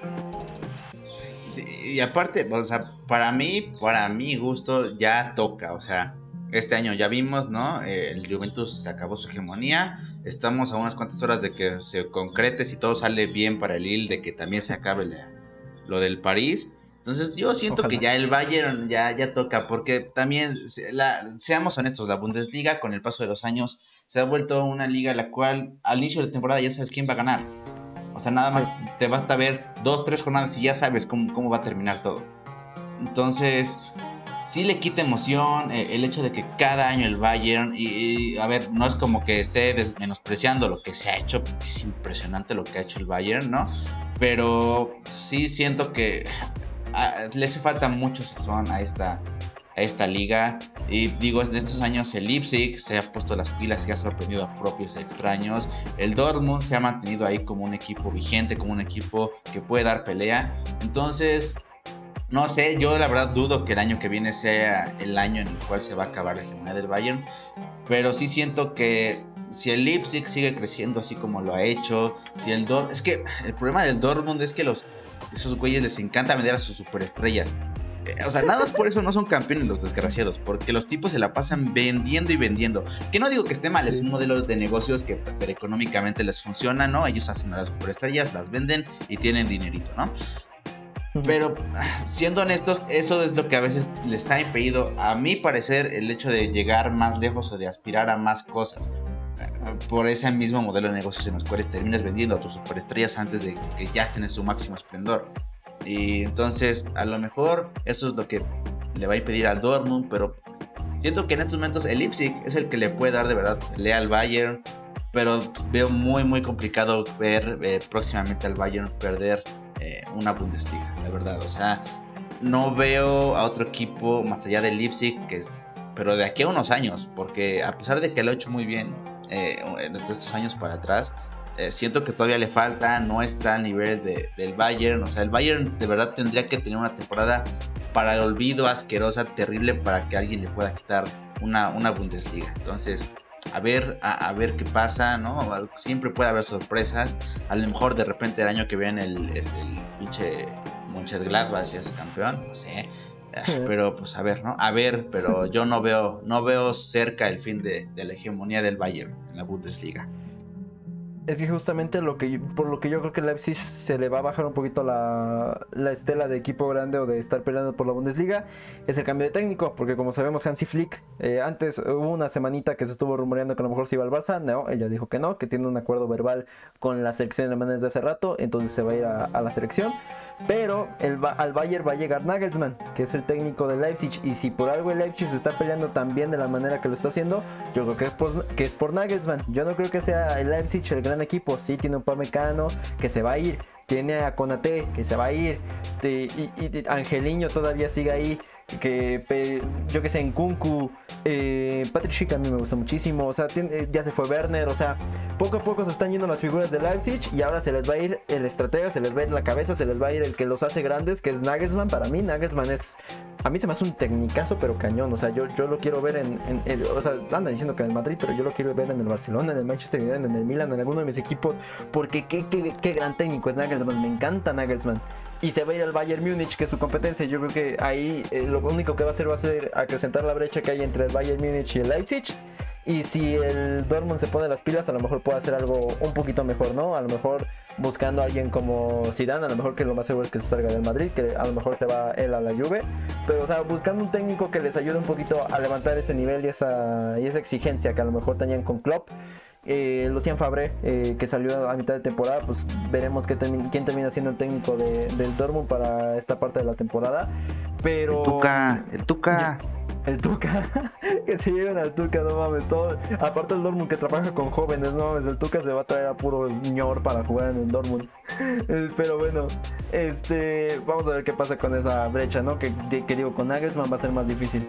y aparte, o sea, para mí, para mi gusto, ya toca, o sea, este año ya vimos, ¿no? el Juventus se acabó su hegemonía. Estamos a unas cuantas horas de que se concrete, si todo sale bien para el Lille, de que también se acabe lo del París. Entonces yo siento que ya el Bayern ya, ya toca, porque también, seamos honestos, la Bundesliga con el paso de los años se ha vuelto una liga la cual al inicio de temporada ya sabes quién va a ganar. O sea, nada más te basta ver dos, tres jornadas y ya sabes cómo, va a terminar todo. Entonces, sí le quita emoción eh, el hecho de que cada año el Bayern, y, a ver, no es como que esté menospreciando lo que se ha hecho, porque es impresionante lo que ha hecho el Bayern, ¿no? Pero sí siento que ah, le hace falta mucho sazón a esta, esta liga. Y digo, en estos años el Leipzig se ha puesto las pilas y ha sorprendido a propios extraños. El Dortmund se ha mantenido ahí como un equipo vigente, como un equipo que puede dar pelea. Entonces, no sé, yo la verdad dudo que el año que viene sea el año en el cual se va a acabar la hegemonía del Bayern. Pero sí siento que si el Leipzig sigue creciendo así como lo ha hecho, si el Dortmund... Es que el problema del Dortmund es que los esos güeyes les encanta vender a sus superestrellas. Eh, o sea, nada más por eso no son campeones los desgraciados, porque los tipos se la pasan vendiendo y vendiendo. Que no digo que esté mal, es un modelo de negocios que económicamente les funciona, ¿no? Ellos hacen las superestrellas, las venden y tienen dinerito, ¿no? Pero siendo honestos, eso es lo que a veces les ha impedido, a mi parecer, el hecho de llegar más lejos o de aspirar a más cosas. Por ese mismo modelo de negocios en los cuales terminas vendiendo a tus superestrellas antes de que ya estén en su máximo esplendor. Y entonces, a lo mejor eso es lo que le va a impedir al Dortmund, pero siento que en estos momentos el Leipzig es el que le puede dar de verdad pelea al Bayern, pero veo muy muy complicado ver eh, próximamente al Bayern perder eh, una Bundesliga, la verdad, o sea, no veo a otro equipo más allá del Leipzig que es pero de aquí a unos años, porque a pesar de que lo ha hecho muy bien eh, en estos años para atrás, eh, siento que todavía le falta, no está al nivel del Bayern. O sea, el Bayern de verdad tendría que tener una temporada para el olvido, asquerosa, terrible, para que alguien le pueda quitar una, una Bundesliga. Entonces, a ver, a, ver qué pasa, ¿no? Siempre puede haber sorpresas. A lo mejor de repente el año que viene el, es el pinche Mönchengladbach ya es campeón, no sé. Pero pues a ver, ¿no? A ver, pero yo no veo, no veo cerca el fin de, de la hegemonía del Bayern en la Bundesliga. Es que justamente lo que por lo que yo creo que Leipzig se le va a bajar un poquito la, estela de equipo grande o de estar peleando por la Bundesliga es el cambio de técnico, porque como sabemos Hansi Flick, eh, antes hubo una semanita que se estuvo rumoreando que a lo mejor se iba al Barça, no, ella dijo que no, que tiene un acuerdo verbal con la selección alemanes desde hace rato, entonces se va a ir a la selección. Pero al Bayern va a llegar Nagelsmann, que es el técnico de Leipzig. Y si por algo el Leipzig se está peleando tan bien de la manera que lo está haciendo, yo creo que es por, que es por Nagelsmann. Yo no creo que sea el Leipzig el gran equipo. Sí, tiene un Pamecano que se va a ir. Tiene a Conate que se va a ir. y, y Angeliño todavía sigue ahí que yo que sé, en Kunku, eh, Patrick Schick a mí me gusta muchísimo, o sea, eh, ya se fue Werner, o sea, poco a poco se están yendo las figuras de Leipzig y ahora se les va a ir el estratega, se les va a ir la cabeza, se les va a ir el que los hace grandes, que es Nagelsmann, para mí Nagelsmann es, a mí se me hace un tecnicazo pero cañón, o sea, yo, yo lo quiero ver en, o sea, andan diciendo que en el Madrid, pero yo lo quiero ver en el Barcelona, en el Manchester United, en el Milan, en alguno de mis equipos, porque qué, qué, qué gran técnico es Nagelsmann, me encanta Nagelsmann y se va a ir al Bayern Múnich, que es su competencia. Yo creo que ahí eh, lo único que va a hacer va a ser acrecentar la brecha que hay entre el Bayern Múnich y el Leipzig. Y si el Dortmund se pone las pilas, a lo mejor puede hacer algo un poquito mejor, ¿no? A lo mejor buscando alguien como Zidane, a lo mejor que lo más seguro es que se salga del Madrid, que a lo mejor se va él a la Juve, pero o sea, buscando un técnico que les ayude un poquito a levantar ese nivel y esa, y esa exigencia que a lo mejor tenían con Klopp Eh, Lucien Fabre, eh, que salió a mitad de temporada, pues veremos qué quién termina siendo el técnico del Dortmund para esta parte de la temporada. Pero. El Tuca, el Tuca. El Tuca, que se lleven al Tuca, no mames, todo. Aparte el Dortmund que trabaja con jóvenes, no mames, el Tuca se va a traer a puro ñor para jugar en el Dortmund. Eh, pero bueno, este, vamos a ver qué pasa con esa brecha, ¿no? Que, que digo, con Nagelsmann va a ser más difícil.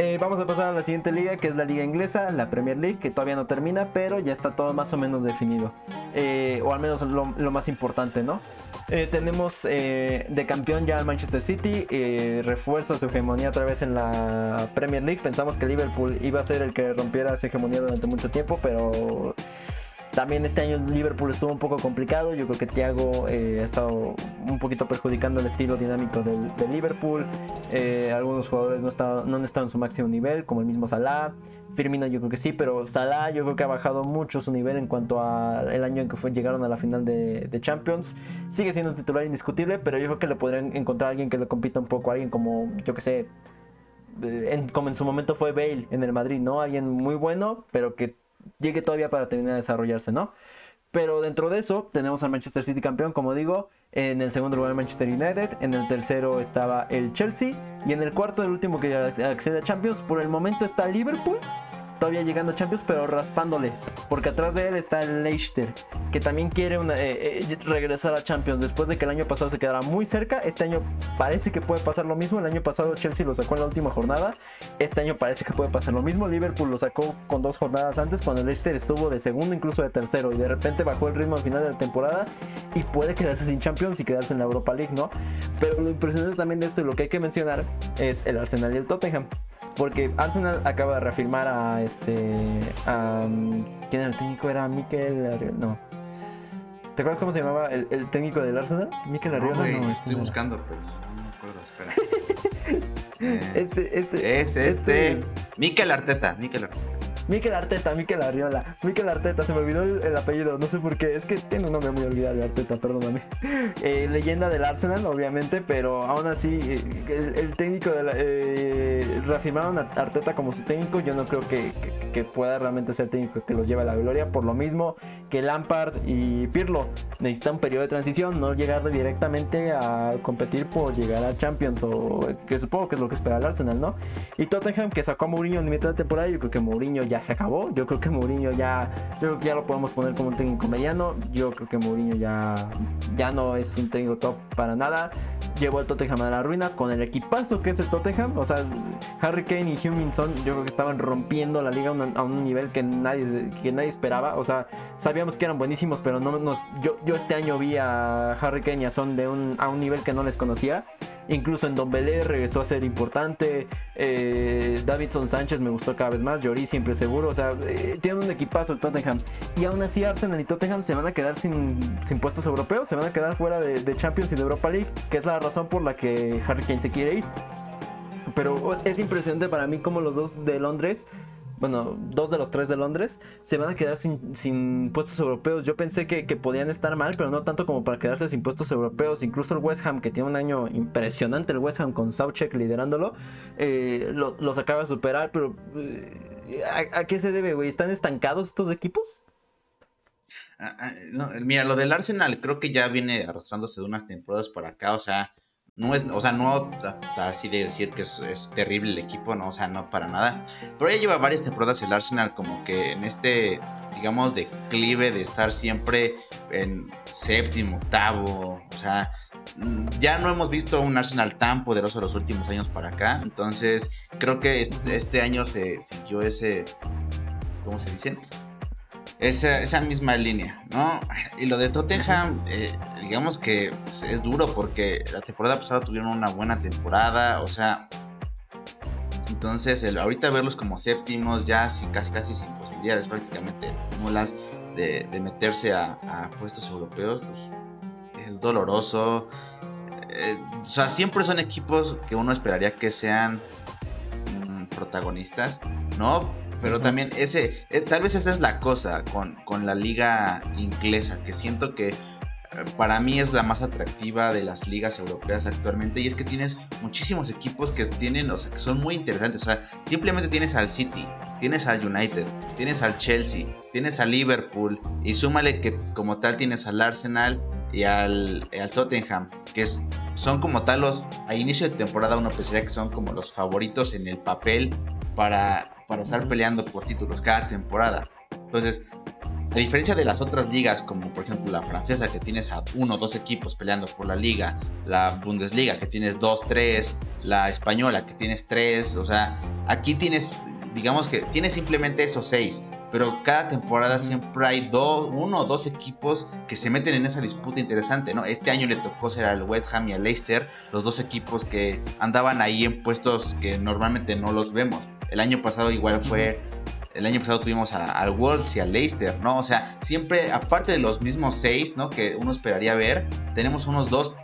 Eh, vamos a pasar a la siguiente liga, que es la liga inglesa, la Premier League, que todavía no termina, pero ya está todo más o menos definido. Eh, o al menos lo, más importante, ¿no? Eh, tenemos de campeón ya al Manchester City, refuerza su hegemonía otra vez en la Premier League. Pensamos que Liverpool iba a ser el que rompiera esa hegemonía durante mucho tiempo, pero también este año Liverpool estuvo un poco complicado. Yo creo que Thiago eh, ha estado un poquito perjudicando el estilo dinámico del, de Liverpool. Eh, algunos jugadores no, han estado en su máximo nivel, como el mismo Salah. Firmino yo creo que sí, pero Salah yo creo que ha bajado mucho su nivel en cuanto al año en que llegaron a la final de, Champions. Sigue siendo un titular indiscutible, pero yo creo que le podrían encontrar a alguien que le compita un poco, alguien como, yo que sé, eh, como en su momento fue Bale en el Madrid, ¿no? Alguien muy bueno, pero que llegue todavía para terminar de desarrollarse, ¿no? Pero dentro de eso tenemos al Manchester City campeón, como digo, en el segundo lugar el Manchester United, en el tercero estaba el Chelsea y en el cuarto el último que accede a Champions, por el momento está Liverpool todavía llegando a Champions, pero raspándole. Porque atrás de él está el Leicester, que también quiere eh, eh, regresar a Champions. Después de que el año pasado se quedara muy cerca, este año parece que puede pasar lo mismo. El año pasado Chelsea lo sacó en la última jornada. Este año parece que puede pasar lo mismo. Liverpool lo sacó con dos jornadas antes, cuando el Leicester estuvo de segundo, incluso de tercero. Y de repente bajó el ritmo al final de la temporada y puede quedarse sin Champions y quedarse en la Europa League, ¿no? Pero lo impresionante también de esto y lo que hay que mencionar es el Arsenal y el Tottenham. Porque Arsenal acaba de reafirmar a este. ¿Quién era el técnico? Era Mikel. No. ¿Te acuerdas cómo se llamaba el, técnico del Arsenal? Mikel Arriola. No, estoy buscando, pero no me acuerdo. Espera. este, este. Es este. este... Mikel Arteta. Mikel Arteta. Mikel Arteta, Mikel Arriola. Mikel Arteta, se me olvidó el, apellido, no sé por qué. Es que tiene un nombre muy olvidable, Arteta, perdóname. Eh, leyenda del Arsenal, obviamente, pero aún así, eh, el, técnico de la. Eh, reafirmaron a Arteta como su técnico. Yo no creo que, pueda realmente ser técnico que los lleve a la gloria. Por lo mismo que Lampard y Pirlo necesitan un periodo de transición, no llegar directamente a competir por llegar a Champions, o que supongo que es lo que espera el Arsenal, ¿no? Y Tottenham, que sacó a Mourinho en mitad de temporada, yo creo que Mourinho ya se acabó. Yo creo que Mourinho ya, yo creo que ya lo podemos poner como un técnico mediano. Yo creo que Mourinho ya, ya no es un técnico top para nada. Llevó al Tottenham a la ruina con el equipazo que es el Tottenham. O sea, Harry Kane y Huminson, yo creo que estaban rompiendo la liga a un, nivel que nadie, que nadie esperaba. O sea, sabíamos que eran buenísimos, pero no nos, yo, yo este año vi a Harry Kane y a Son de un, a un nivel que no les conocía. Incluso en Don Belé regresó a ser importante. Eh, Davidson Sánchez me gustó cada vez más. Llorí siempre seguro. O sea, eh, tiene un equipazo el Tottenham. Y aún así Arsenal y Tottenham se van a quedar sin, puestos europeos. Se van a quedar fuera de, de Champions y de Europa League. Que es la razón por la que Harry Kane se quiere ir. Pero es impresionante para mí como los dos de Londres bueno, dos de los tres de Londres, se van a quedar sin, puestos europeos. Yo pensé que, podían estar mal, pero no tanto como para quedarse sin puestos europeos. Incluso el West Ham, que tiene un año impresionante, el West Ham con Southcheck liderándolo, eh, los acaba de superar, pero eh, ¿a, qué se debe, güey? ¿Están estancados estos equipos? Ah, ah, mira, lo del Arsenal creo que ya viene arrastrándose de unas temporadas para acá, o sea, no es, o sea, no así de decir que es, terrible el equipo, no, o sea, no para nada. Pero ya lleva varias temporadas el Arsenal como que en este, digamos, declive de estar siempre en séptimo, octavo, o sea, ya no hemos visto un Arsenal tan poderoso los últimos años para acá. Entonces, creo que este, este año se siguió ese, ¿cómo se dice? Esa, esa misma línea, ¿no? Y lo de Tottenham, eh, digamos que es duro porque la temporada pasada tuvieron una buena temporada, o sea, entonces el, ahorita verlos como séptimos, ya sin, casi casi sin posibilidades prácticamente nulas de, de meterse a, puestos europeos, pues es doloroso. Eh, o sea, siempre son equipos que uno esperaría que sean mm, protagonistas, ¿no? Pero también ese, eh, tal vez esa es la cosa con, con la liga inglesa, que siento que eh, para mí es la más atractiva de las ligas europeas actualmente y es que tienes muchísimos equipos que tienen, o sea, que son muy interesantes, o sea, simplemente tienes al City, tienes al United, tienes al Chelsea, tienes al Liverpool y súmale que como tal tienes al Arsenal y al, al Tottenham, que es, son como tal los, a inicio de temporada uno pensaría que son como los favoritos en el papel para, para estar peleando por títulos cada temporada. Entonces, a diferencia de las otras ligas, como por ejemplo la francesa, que tienes a uno o dos equipos peleando por la liga, la Bundesliga, que tienes dos, tres, la española, que tienes tres, o sea, aquí tienes, digamos que tienes simplemente esos seis, pero cada temporada siempre hay dos, uno o dos equipos que se meten en esa disputa interesante, ¿no? Este año le tocó ser al West Ham y al Leicester, los dos equipos que andaban ahí en puestos que normalmente no los vemos. El año pasado igual fue el año pasado tuvimos al Wolves y al Leicester, ¿no? O sea, siempre, aparte de los mismos seis, ¿no? Que uno esperaría ver, tenemos unos dos,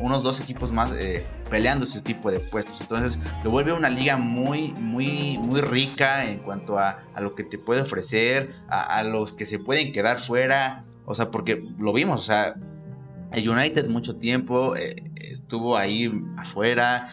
unos dos equipos más eh, peleando ese tipo de puestos. Entonces, lo vuelve una liga muy, muy, muy rica en cuanto a, lo que te puede ofrecer, a, los que se pueden quedar fuera. O sea, porque lo vimos, o sea, el United mucho tiempo eh, estuvo ahí afuera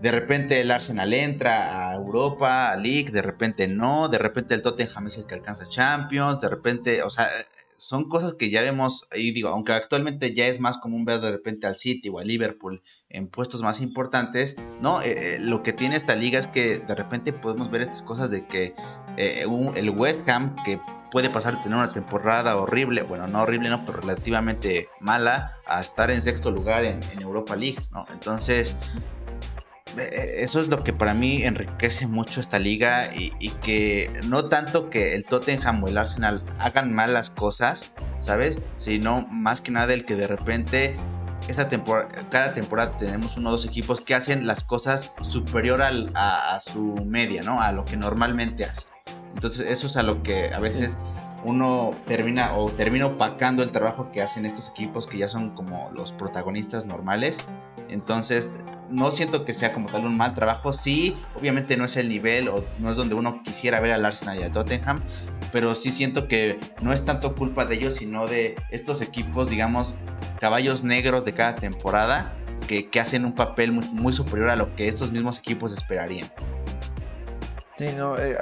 de repente el Arsenal entra a Europa, a League, de repente no, de repente el Tottenham es el que alcanza Champions, de repente, o sea, son cosas que ya vemos, y digo, aunque actualmente ya es más común ver de repente al City o al Liverpool en puestos más importantes, ¿no? Eh, eh, lo que tiene esta liga es que de repente podemos ver estas cosas de que eh, el West Ham, que puede pasar de tener una temporada horrible, bueno, no horrible, no, pero relativamente mala, a estar en sexto lugar en, en Europa League, ¿no? Entonces, eso es lo que para mí enriquece mucho esta liga y, que no tanto que el Tottenham o el Arsenal hagan malas cosas, ¿sabes? Sino más que nada el que de repente esa temporada, cada temporada tenemos uno o dos equipos que hacen las cosas superior a, su media, ¿no? A lo que normalmente hace. Entonces eso es a lo que a veces uno termina o termina opacando el trabajo que hacen estos equipos que ya son como los protagonistas normales. Entonces no siento que sea como tal un mal trabajo. Sí, obviamente no es el nivel o no es donde uno quisiera ver al Arsenal y al Tottenham, pero sí siento que no es tanto culpa de ellos, sino de estos equipos, digamos, caballos negros de cada temporada que, hacen un papel muy superior a lo que estos mismos equipos esperarían. Sí, no, eh,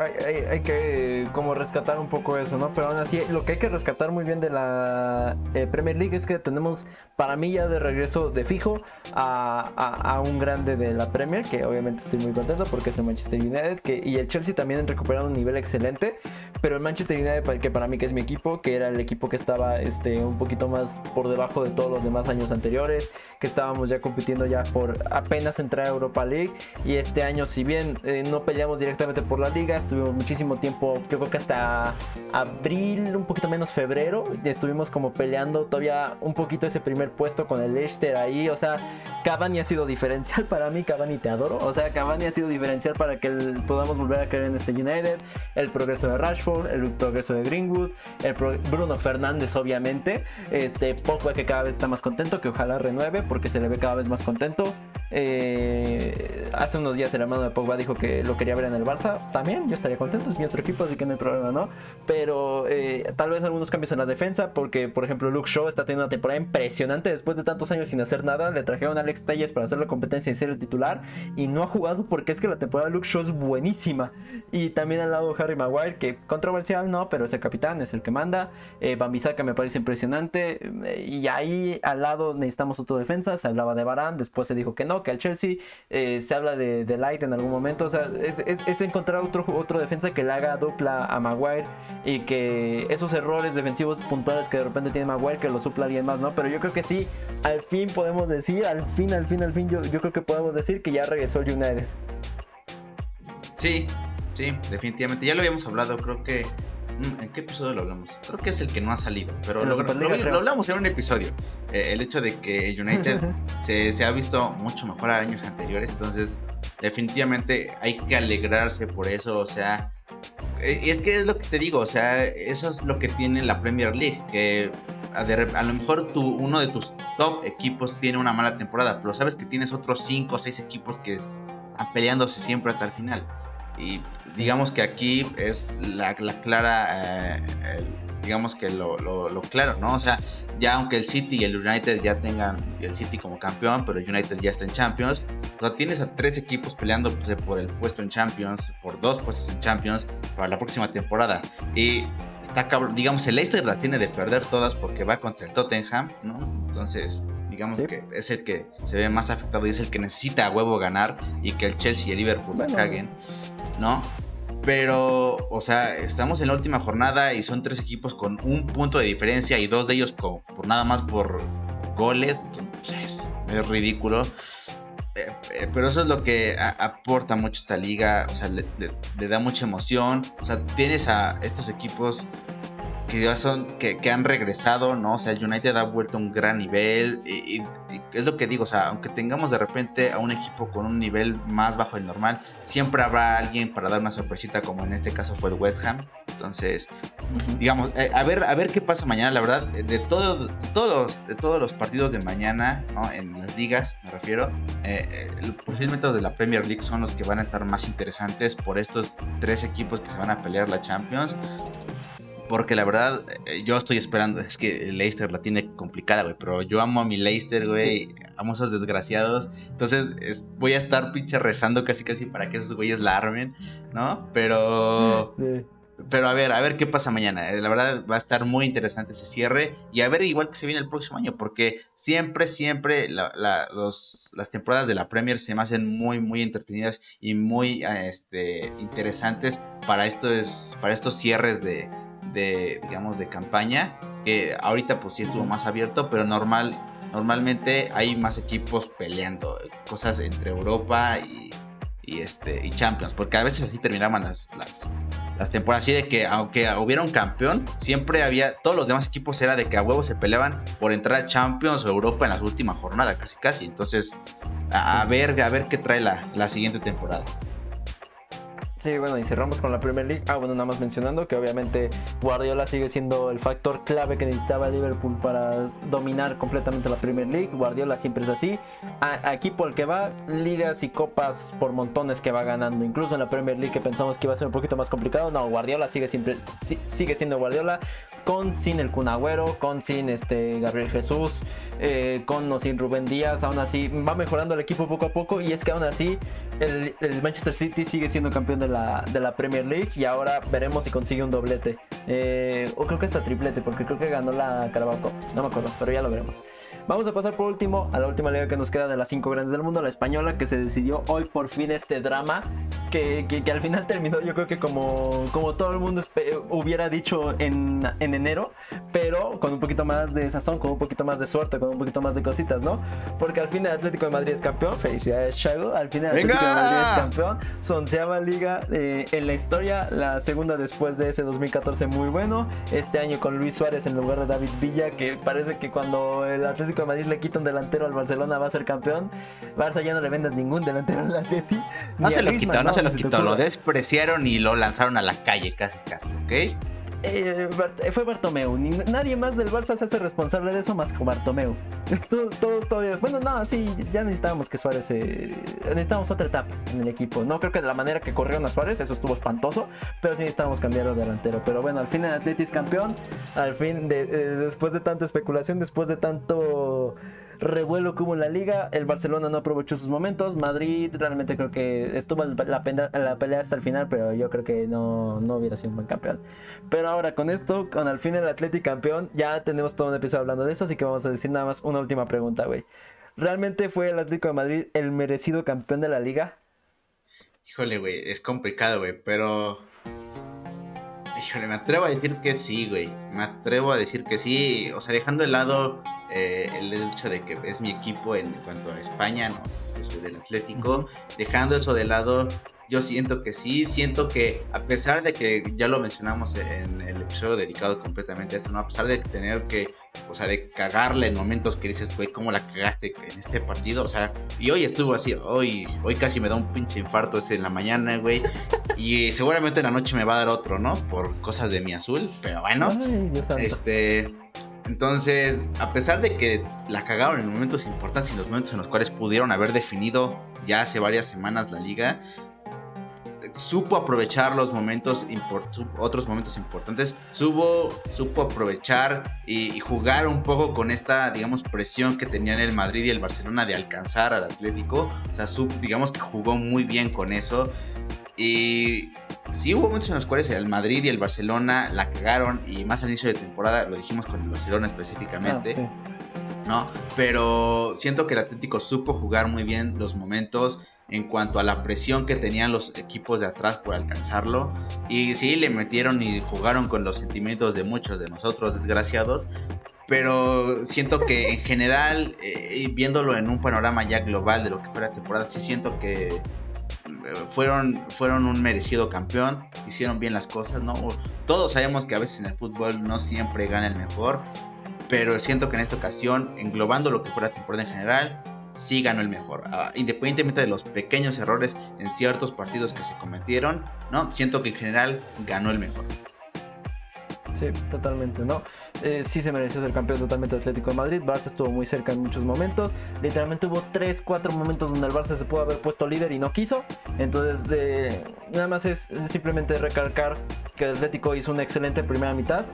hay, que como rescatar un poco eso, ¿no? Pero aún así, lo que hay que rescatar muy bien de la eh, Premier League es que tenemos, para mí ya de regreso de fijo, a, un grande de la Premier, que obviamente estoy muy contento porque es el Manchester United, que, y el Chelsea también han recuperado un nivel excelente, pero el Manchester United, que para mí que es mi equipo, que era el equipo que estaba este, un poquito más por debajo de todos los demás años anteriores, que estábamos ya compitiendo ya por apenas entrar a Europa League, y este año, si bien eh, no peleamos directamente por la liga, estuvimos muchísimo tiempo, yo creo que hasta abril, un poquito menos febrero, estuvimos como peleando todavía un poquito ese primer puesto con el Leicester ahí, o sea, Cavani ha sido diferencial para mí, Cavani te adoro, o sea, Cavani ha sido diferencial para que podamos volver a creer en este United, el progreso de Rashford, el progreso de Greenwood, el Bruno Fernández obviamente, este Pogba que cada vez está más contento, que ojalá renueve porque se le ve cada vez más contento. Eh, hace unos días el hermano de Pogba dijo que lo quería ver en el Barça. También yo estaría contento, es mi otro equipo, así que no hay problema, ¿no? Pero eh, tal vez algunos cambios en la defensa, porque por ejemplo Luke Shaw está teniendo una temporada impresionante después de tantos años sin hacer nada. Le trajeron a Alex Telles para hacer la competencia y ser el titular y no ha jugado porque es que la temporada de Luke Shaw es buenísima. Y también al lado Harry Maguire, que controversial no, pero es el capitán, es el que manda. Eh, Bambisaka me parece impresionante. Eh, y ahí al lado necesitamos otro defensa. Se hablaba de Barán, después se dijo que no que al Chelsea eh, se habla de, Light en algún momento. O sea, es, encontrar otro, otro defensa que le haga dupla a Maguire y que esos errores defensivos puntuales que de repente tiene Maguire que lo supla alguien más, ¿no? Pero yo creo que sí, al fin podemos decir, al fin, al fin, al fin, yo, yo creo que podemos decir que ya regresó el United. Sí, sí, definitivamente. Ya lo habíamos hablado, creo que Mm, ¿En qué episodio lo hablamos? Creo que es el que no ha salido, pero lo, hablamos en un episodio. Eh, el hecho de que United se, ha visto mucho mejor a años anteriores, entonces definitivamente hay que alegrarse por eso, o sea, eh, es que es lo que te digo, o sea, eso es lo que tiene la Premier League, que a, lo mejor tu, uno de tus top equipos tiene una mala temporada, pero sabes que tienes otros 5 o 6 equipos que están peleándose siempre hasta el final. Y digamos que aquí es la, clara, eh, digamos que lo, claro, ¿no? O sea, ya aunque el City y el United ya tengan el City como campeón, pero el United ya está en Champions, o tienes a tres equipos peleando pues, por el puesto en Champions, por dos puestos en Champions para la próxima temporada. Y está digamos, el Leicester la tiene de perder todas porque va contra el Tottenham, ¿no? Entonces, digamos que es el que se ve más afectado y es el que necesita a huevo ganar y que el Chelsea y el Liverpool la caguen, ¿no? Pero, o sea, estamos en la última jornada y son tres equipos con un punto de diferencia y dos de ellos con, por nada más por goles. Entonces, es, ridículo. Eh, eh, pero eso es lo que aporta mucho esta liga. O sea, le, le, da mucha emoción. O sea, tienes a estos equipos que ya son, que, han regresado, ¿no? O sea, United ha vuelto a un gran nivel. Y, es lo que digo, o sea, aunque tengamos de repente a un equipo con un nivel más bajo del normal, siempre habrá alguien para dar una sorpresita, como en este caso fue el West Ham. Entonces, digamos, eh, a ver, a ver qué pasa mañana, la verdad, de, todo, de todos, de todos los partidos de mañana, ¿no? En las ligas, me refiero, eh, eh, posiblemente los de la Premier League son los que van a estar más interesantes por estos tres equipos que se van a pelear la Champions. Porque la verdad, eh, yo estoy esperando. Es que Leicester la tiene complicada, güey. Pero yo amo a mi Leicester, güey. Amo a esos desgraciados. Entonces voy a estar pinche rezando casi casi para que esos güeyes la armen, ¿no? Pero. Pero a ver, a ver qué pasa mañana. Eh, la verdad va a estar muy interesante ese cierre. Y a ver igual que se viene el próximo año. Porque siempre, siempre las temporadas de la Premier se me hacen muy, muy entretenidas y muy este, interesantes para estos, para estos cierres de, digamos, de campaña, que ahorita pues sí estuvo más abierto, pero normal, normalmente hay más equipos peleando, cosas entre Europa y, este, y Champions, porque a veces así terminaban las, las, las temporadas, así de que aunque hubiera un campeón, siempre había, todos los demás equipos era de que a huevos se peleaban por entrar a Champions o Europa en la última jornada, casi casi, entonces a, ver, a ver qué trae la, la siguiente temporada. Sí, bueno, y cerramos con la Premier League. Ah, bueno, nada más mencionando que obviamente Guardiola sigue siendo el factor clave que necesitaba Liverpool para dominar completamente la Premier League. Guardiola siempre es así. A, equipo al que va, ligas y copas por montones que va ganando. Incluso en la Premier League que pensamos que iba a ser un poquito más complicado. No, Guardiola sigue siempre sigue siendo Guardiola con sin el Kun con sin este Gabriel Jesús, eh, con o sin Rubén Díaz. Aún así va mejorando el equipo poco a poco y es que aún así el, el Manchester City sigue siendo campeón de de la, Premier League y ahora veremos si consigue un doblete. Eh, o creo que está triplete, porque creo que ganó la Carabao No me acuerdo, pero ya lo veremos. Vamos a pasar por último a la última liga que nos queda de las cinco grandes del mundo, la española, que se decidió hoy por fin este drama, que, que, al final terminó yo creo que como, como todo el mundo hubiera dicho en, en, enero, pero con un poquito más de sazón, con un poquito más de suerte, con un poquito más de cositas, ¿no? Porque al fin el Atlético de Madrid es campeón, felicidades Chago, al final Atlético de Madrid es campeón, son onceava liga eh, en la historia, la segunda después de ese 2014 muy bueno, este año con Luis Suárez en lugar de David Villa, que parece que cuando el Atlético de Madrid le quita un delantero al Barcelona, va a ser campeón. Barça ya no le vendes ningún delantero al Atleti. No se lo quitó, no, se lo quitó, lo despreciaron y lo lanzaron a la calle casi, casi, ¿ok? Eh, fue Bartomeu. nadie más del Barça se hace responsable de eso más que Bartomeu. todo, todavía. Bueno, no, sí, ya necesitábamos que Suárez. Eh, necesitábamos otra etapa en el equipo. No creo que de la manera que corrieron a Suárez, eso estuvo espantoso. Pero sí necesitábamos cambiar de delantero. Pero bueno, al fin el Atletis campeón. Al fin, de, eh, después de tanta especulación, después de tanto revuelo hubo en la liga. El Barcelona no aprovechó sus momentos. Madrid realmente creo que estuvo la, pelea hasta el final, pero yo creo que no, no hubiera sido un buen campeón. Pero ahora con esto, con al fin el Atlético campeón, ya tenemos todo un episodio hablando de eso, así que vamos a decir nada más una última pregunta, güey. ¿Realmente fue el Atlético de Madrid el merecido campeón de la liga? Híjole, güey, es complicado, güey, pero... Híjole, me atrevo a decir que sí, güey. Me atrevo a decir que sí. O sea, dejando de lado eh, el hecho de que es mi equipo en cuanto a España, ¿no? soy del Atlético, dejando eso de lado, yo siento que sí, siento que a pesar de que ya lo mencionamos en el episodio dedicado completamente a esto, ¿no? A pesar de tener que, o sea, de cagarle en momentos que dices, güey, ¿cómo la cagaste en este partido? O sea, y hoy estuvo así, hoy, hoy casi me da un pinche infarto ese en la mañana, güey, y seguramente en la noche me va a dar otro, ¿no? Por cosas de mi azul, pero bueno, este entonces, a pesar de que la cagaron en momentos importantes y los momentos en los cuales pudieron haber definido ya hace varias semanas la liga, supo aprovechar los momentos, otros momentos importantes, supo, supo aprovechar y, jugar un poco con esta, digamos, presión que tenían el Madrid y el Barcelona de alcanzar al Atlético. O sea, digamos que jugó muy bien con eso. Y sí hubo momentos en los cuales el Madrid y el Barcelona la cagaron y más al inicio de temporada, lo dijimos con el Barcelona específicamente. Ah, ¿no? Pero siento que el Atlético supo jugar muy bien los momentos en cuanto a la presión que tenían los equipos de atrás por alcanzarlo. Y sí, le metieron y jugaron con los sentimientos de muchos de nosotros desgraciados. Pero siento que en general, eh, viéndolo en un panorama ya global de lo que fue la temporada, sí siento que fueron, fueron un merecido campeón, hicieron bien las cosas, ¿no? Todos sabemos que a veces en el fútbol no siempre gana el mejor, pero siento que en esta ocasión, englobando lo que fue la temporada en general, sí ganó el mejor. Ah, independientemente de los pequeños errores en ciertos partidos que se cometieron, ¿no? Siento que en general ganó el mejor. Sí, totalmente, ¿no? Eh, sí se mereció ser campeón totalmente Atlético de Madrid. Barça estuvo muy cerca en muchos momentos. Literalmente hubo 3, 4 momentos donde el Barça se pudo haber puesto líder y no quiso. Entonces, de, nada más es simplemente recalcar que el Atlético hizo una excelente primera mitad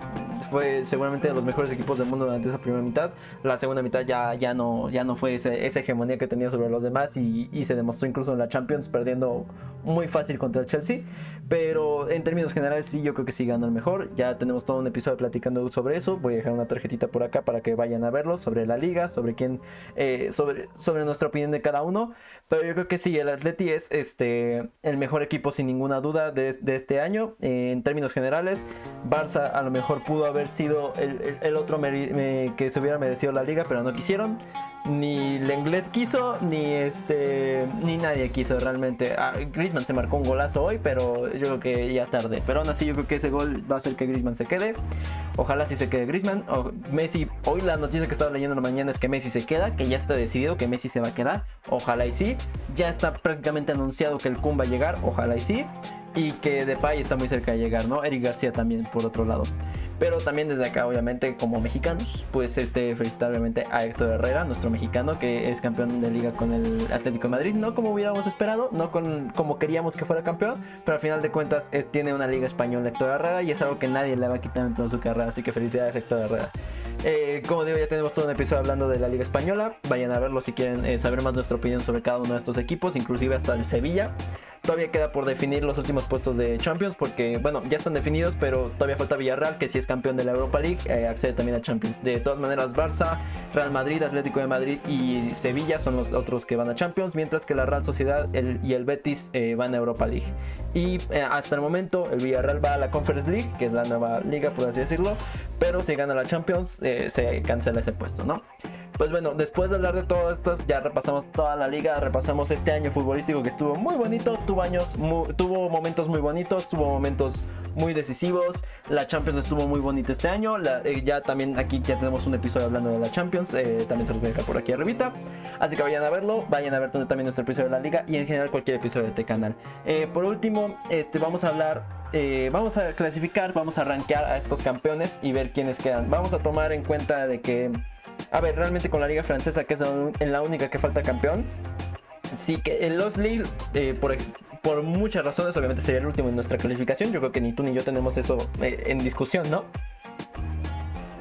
fue seguramente de los mejores equipos del mundo durante esa primera mitad. La segunda mitad ya, ya, no, ya no fue esa hegemonía que tenía sobre los demás y, se demostró incluso en la Champions perdiendo muy fácil contra el Chelsea. Pero en términos generales sí, yo creo que sí ganó el mejor. Ya tenemos todo un episodio platicando sobre eso. Voy a dejar una tarjetita por acá para que vayan a verlo sobre la liga, sobre quién, eh, sobre, sobre nuestra opinión de cada uno. Pero yo creo que sí, el Atleti es este, el mejor equipo sin ninguna duda de, de este año. en términos generales, Barça a lo mejor pudo haber sido el, otro que se hubiera merecido la liga, pero no quisieron ni Lenglet quiso, ni este, ni nadie quiso realmente. Ah, Griezmann se marcó un golazo hoy, pero yo creo que ya tarde. Pero aún así yo creo que ese gol va a hacer que Griezmann se quede. Ojalá si se quede Griezmann. O Messi, hoy la noticia que estaba leyendo en la mañana es que Messi se queda, que ya está decidido que Messi se va a quedar. Ojalá y sí. Ya está prácticamente anunciado que el Kun va a llegar. Ojalá y sí. Y que Depay está muy cerca de llegar, ¿no? Eric García también por otro lado. Pero también desde acá, obviamente, como mexicanos, pues este, felicitar a Héctor Herrera, nuestro mexicano, que es campeón de liga con el Atlético de Madrid. No como hubiéramos esperado, no con, como queríamos que fuera campeón, pero al final de cuentas tiene una liga española Héctor Herrera y es algo que nadie le va a quitar en toda su carrera. Así que felicidades Héctor Herrera. Eh, como digo, ya tenemos todo un episodio hablando de la liga española. Vayan a verlo si quieren eh, saber más nuestra opinión sobre cada uno de estos equipos, inclusive hasta el Sevilla. Todavía queda por definir los últimos puestos de Champions porque, bueno, ya están definidos, pero todavía falta Villarreal, que si es campeón de la Europa League, eh, accede también a Champions. De todas maneras, Barça, Real Madrid, Atlético de Madrid y Sevilla son los otros que van a Champions, mientras que la Real Sociedad y el Betis eh, van a Europa League. Y eh, hasta el momento, el Villarreal va a la Conference League, que es la nueva liga, por así decirlo, pero si gana la Champions, se cancela ese puesto, ¿no? Pues bueno, después de hablar de todas estas, ya repasamos toda la liga, repasamos este año futbolístico que estuvo muy bonito, tuvo años, tuvo momentos muy bonitos, tuvo momentos muy decisivos, la Champions estuvo muy bonita este año, eh, ya también aquí ya tenemos un episodio hablando de la Champions, eh, también se los voy a dejar por aquí arribita, así que vayan a verlo, vayan a ver también nuestro episodio de la liga y en general cualquier episodio de este canal. Eh, por último, este, vamos a hablar vamos a clasificar, vamos a rankear a estos campeones y ver quiénes quedan. Vamos a tomar en cuenta de que a ver, realmente con la liga francesa, que es la única que falta campeón, sí que el Los Lille, eh, por, por muchas razones, obviamente sería el último en nuestra calificación. Yo creo que ni tú ni yo tenemos eso eh, en discusión, ¿no?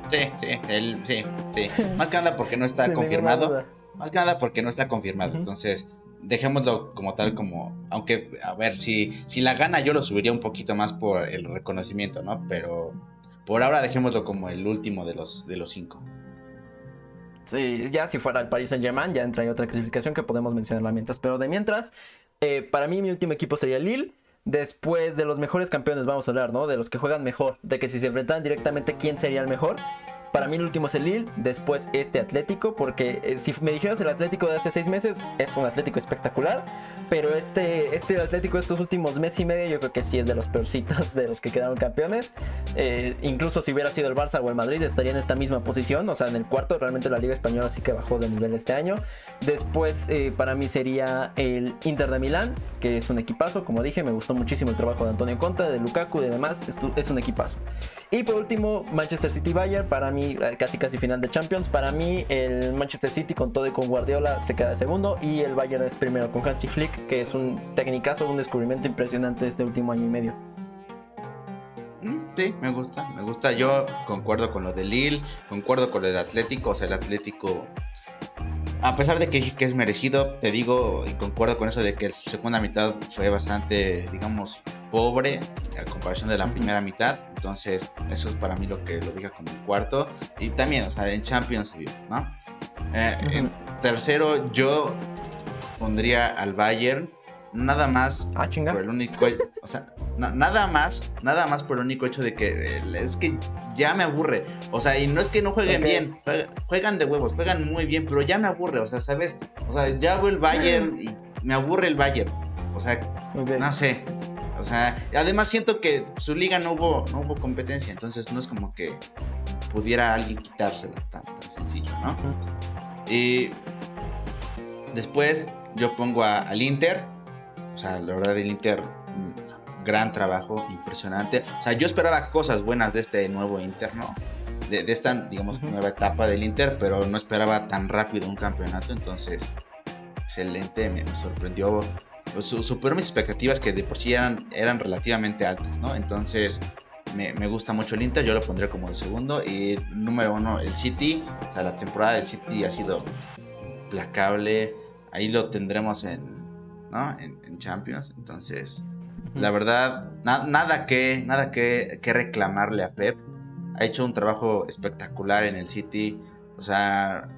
Sí, sí, el, sí, sí. Más que nada porque no está confirmado. Más que nada porque no está confirmado. Entonces, dejémoslo como tal, como. Aunque, a ver, si, si la gana, yo lo subiría un poquito más por el reconocimiento, ¿no? Pero por ahora dejémoslo como el último de los, de los cinco. Sí, ya si fuera el Paris Saint Germain, ya entra otra clasificación que podemos mencionar mientras. Pero de mientras, eh, para mí mi último equipo sería Lille. Después de los mejores campeones vamos a hablar, ¿no? De los que juegan mejor. De que si se enfrentan directamente, ¿quién sería el mejor? Para mí el último es el Lille, después este Atlético, porque eh, si me dijeras el Atlético de hace seis meses, es un Atlético espectacular, pero este, este Atlético estos últimos meses y medio yo creo que sí es de los peorcitos de los que quedaron campeones. Eh, incluso si hubiera sido el Barça o el Madrid estaría en esta misma posición, o sea, en el cuarto, realmente la Liga Española sí que bajó de nivel este año. Después eh, para mí sería el Inter de Milán, que es un equipazo, como dije, me gustó muchísimo el trabajo de Antonio Conta, de Lukaku y demás, es un equipazo. Y por último, Manchester City Bayern, para mí eh, casi casi final de Champions. Para mí el Manchester City con todo y con Guardiola se queda segundo y el Bayern es primero con Hansi Flick, que es un técnicazo, un descubrimiento impresionante este último año y medio. Mm, sí, me gusta, me gusta. Yo concuerdo con lo de Lille, concuerdo con el Atlético, o sea, el Atlético a pesar de que, que, es merecido, te digo y concuerdo con eso de que su segunda mitad fue bastante, digamos, pobre a comparación de la primera mitad. Entonces, eso es para mí lo que lo diga como cuarto. Y también, o sea, en Champions se vio, ¿no? Eh, en tercero, yo pondría al Bayern. Nada más ah, por el único, o sea, nada más, nada más por el único hecho de que es que ya me aburre. O sea, y no es que no jueguen bien, juegan de huevos, juegan muy bien, pero ya me aburre, o sea, ¿sabes? O sea, ya hago el Bayern y me aburre el Bayern. O sea, no sé. O sea, además siento que su liga no hubo, no hubo competencia, entonces no es como que pudiera alguien quitársela tan, tan sencillo, ¿no? Y después yo pongo al Inter, o sea, la verdad el Inter, mm, gran trabajo, impresionante. O sea, yo esperaba cosas buenas de este nuevo Inter, ¿no? De, esta, digamos, nueva etapa del Inter, pero no esperaba tan rápido un campeonato, entonces, excelente, me sorprendió superó mis expectativas que de por sí eran, eran relativamente altas, ¿no? Entonces me, gusta mucho el Inter, yo lo pondría como el segundo. Y número uno, el City. O sea, la temporada del City ha sido placable. Ahí lo tendremos en, ¿no? en, Champions. Entonces, la verdad, nada, que, nada que, que reclamarle a Pep. Ha hecho un trabajo espectacular en el City. O sea,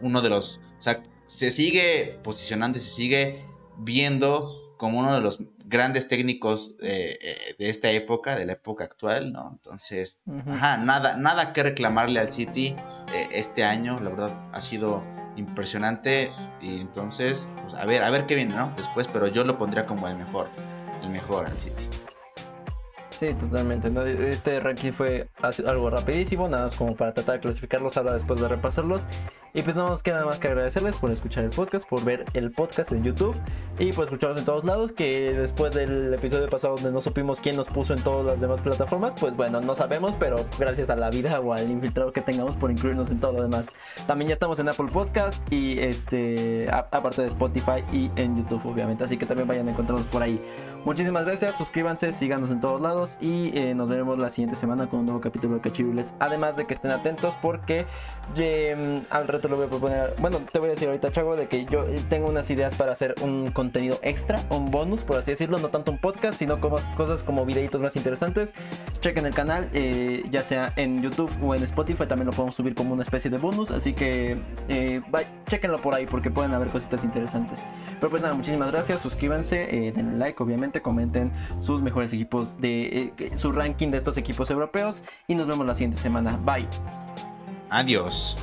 uno de los... O sea, se sigue posicionando y se sigue viendo como uno de los grandes técnicos eh, eh, de esta época, de la época actual, ¿no? Entonces, nada, nada que reclamarle al City eh, este año, la verdad ha sido impresionante y entonces, pues, a ver, a ver qué viene, ¿no? Después, pero yo lo pondría como el mejor, el mejor al City. Sí, totalmente. Este ranking fue algo rapidísimo, nada más como para tratar de clasificarlos ahora después de repasarlos. Y pues no nos queda más que agradecerles por escuchar el podcast, por ver el podcast en YouTube y por escucharlos en todos lados. Que después del episodio pasado donde no supimos quién nos puso en todas las demás plataformas, pues bueno, no sabemos, pero gracias a la vida o al infiltrado que tengamos por incluirnos en todo lo demás. También ya estamos en Apple Podcast y este, aparte de Spotify y en YouTube, obviamente. Así que también vayan a encontrarnos por ahí. Muchísimas gracias, suscríbanse, síganos en todos lados y eh, nos veremos la siguiente semana con un nuevo capítulo de Cachirules. Además de que estén atentos porque eh, al reto lo voy a proponer, bueno, te voy a decir ahorita, Chago, de que yo tengo unas ideas para hacer un contenido extra, un bonus, por así decirlo, no tanto un podcast, sino como, cosas como videitos más interesantes. Chequen el canal, eh, ya sea en YouTube o en Spotify, también lo podemos subir como una especie de bonus, así que eh, chequenlo por ahí porque pueden haber cositas interesantes. Pero pues nada, muchísimas gracias, suscríbanse, denle like, obviamente comenten sus mejores equipos de eh, su ranking de estos equipos europeos y nos vemos la siguiente semana. Bye. Adiós.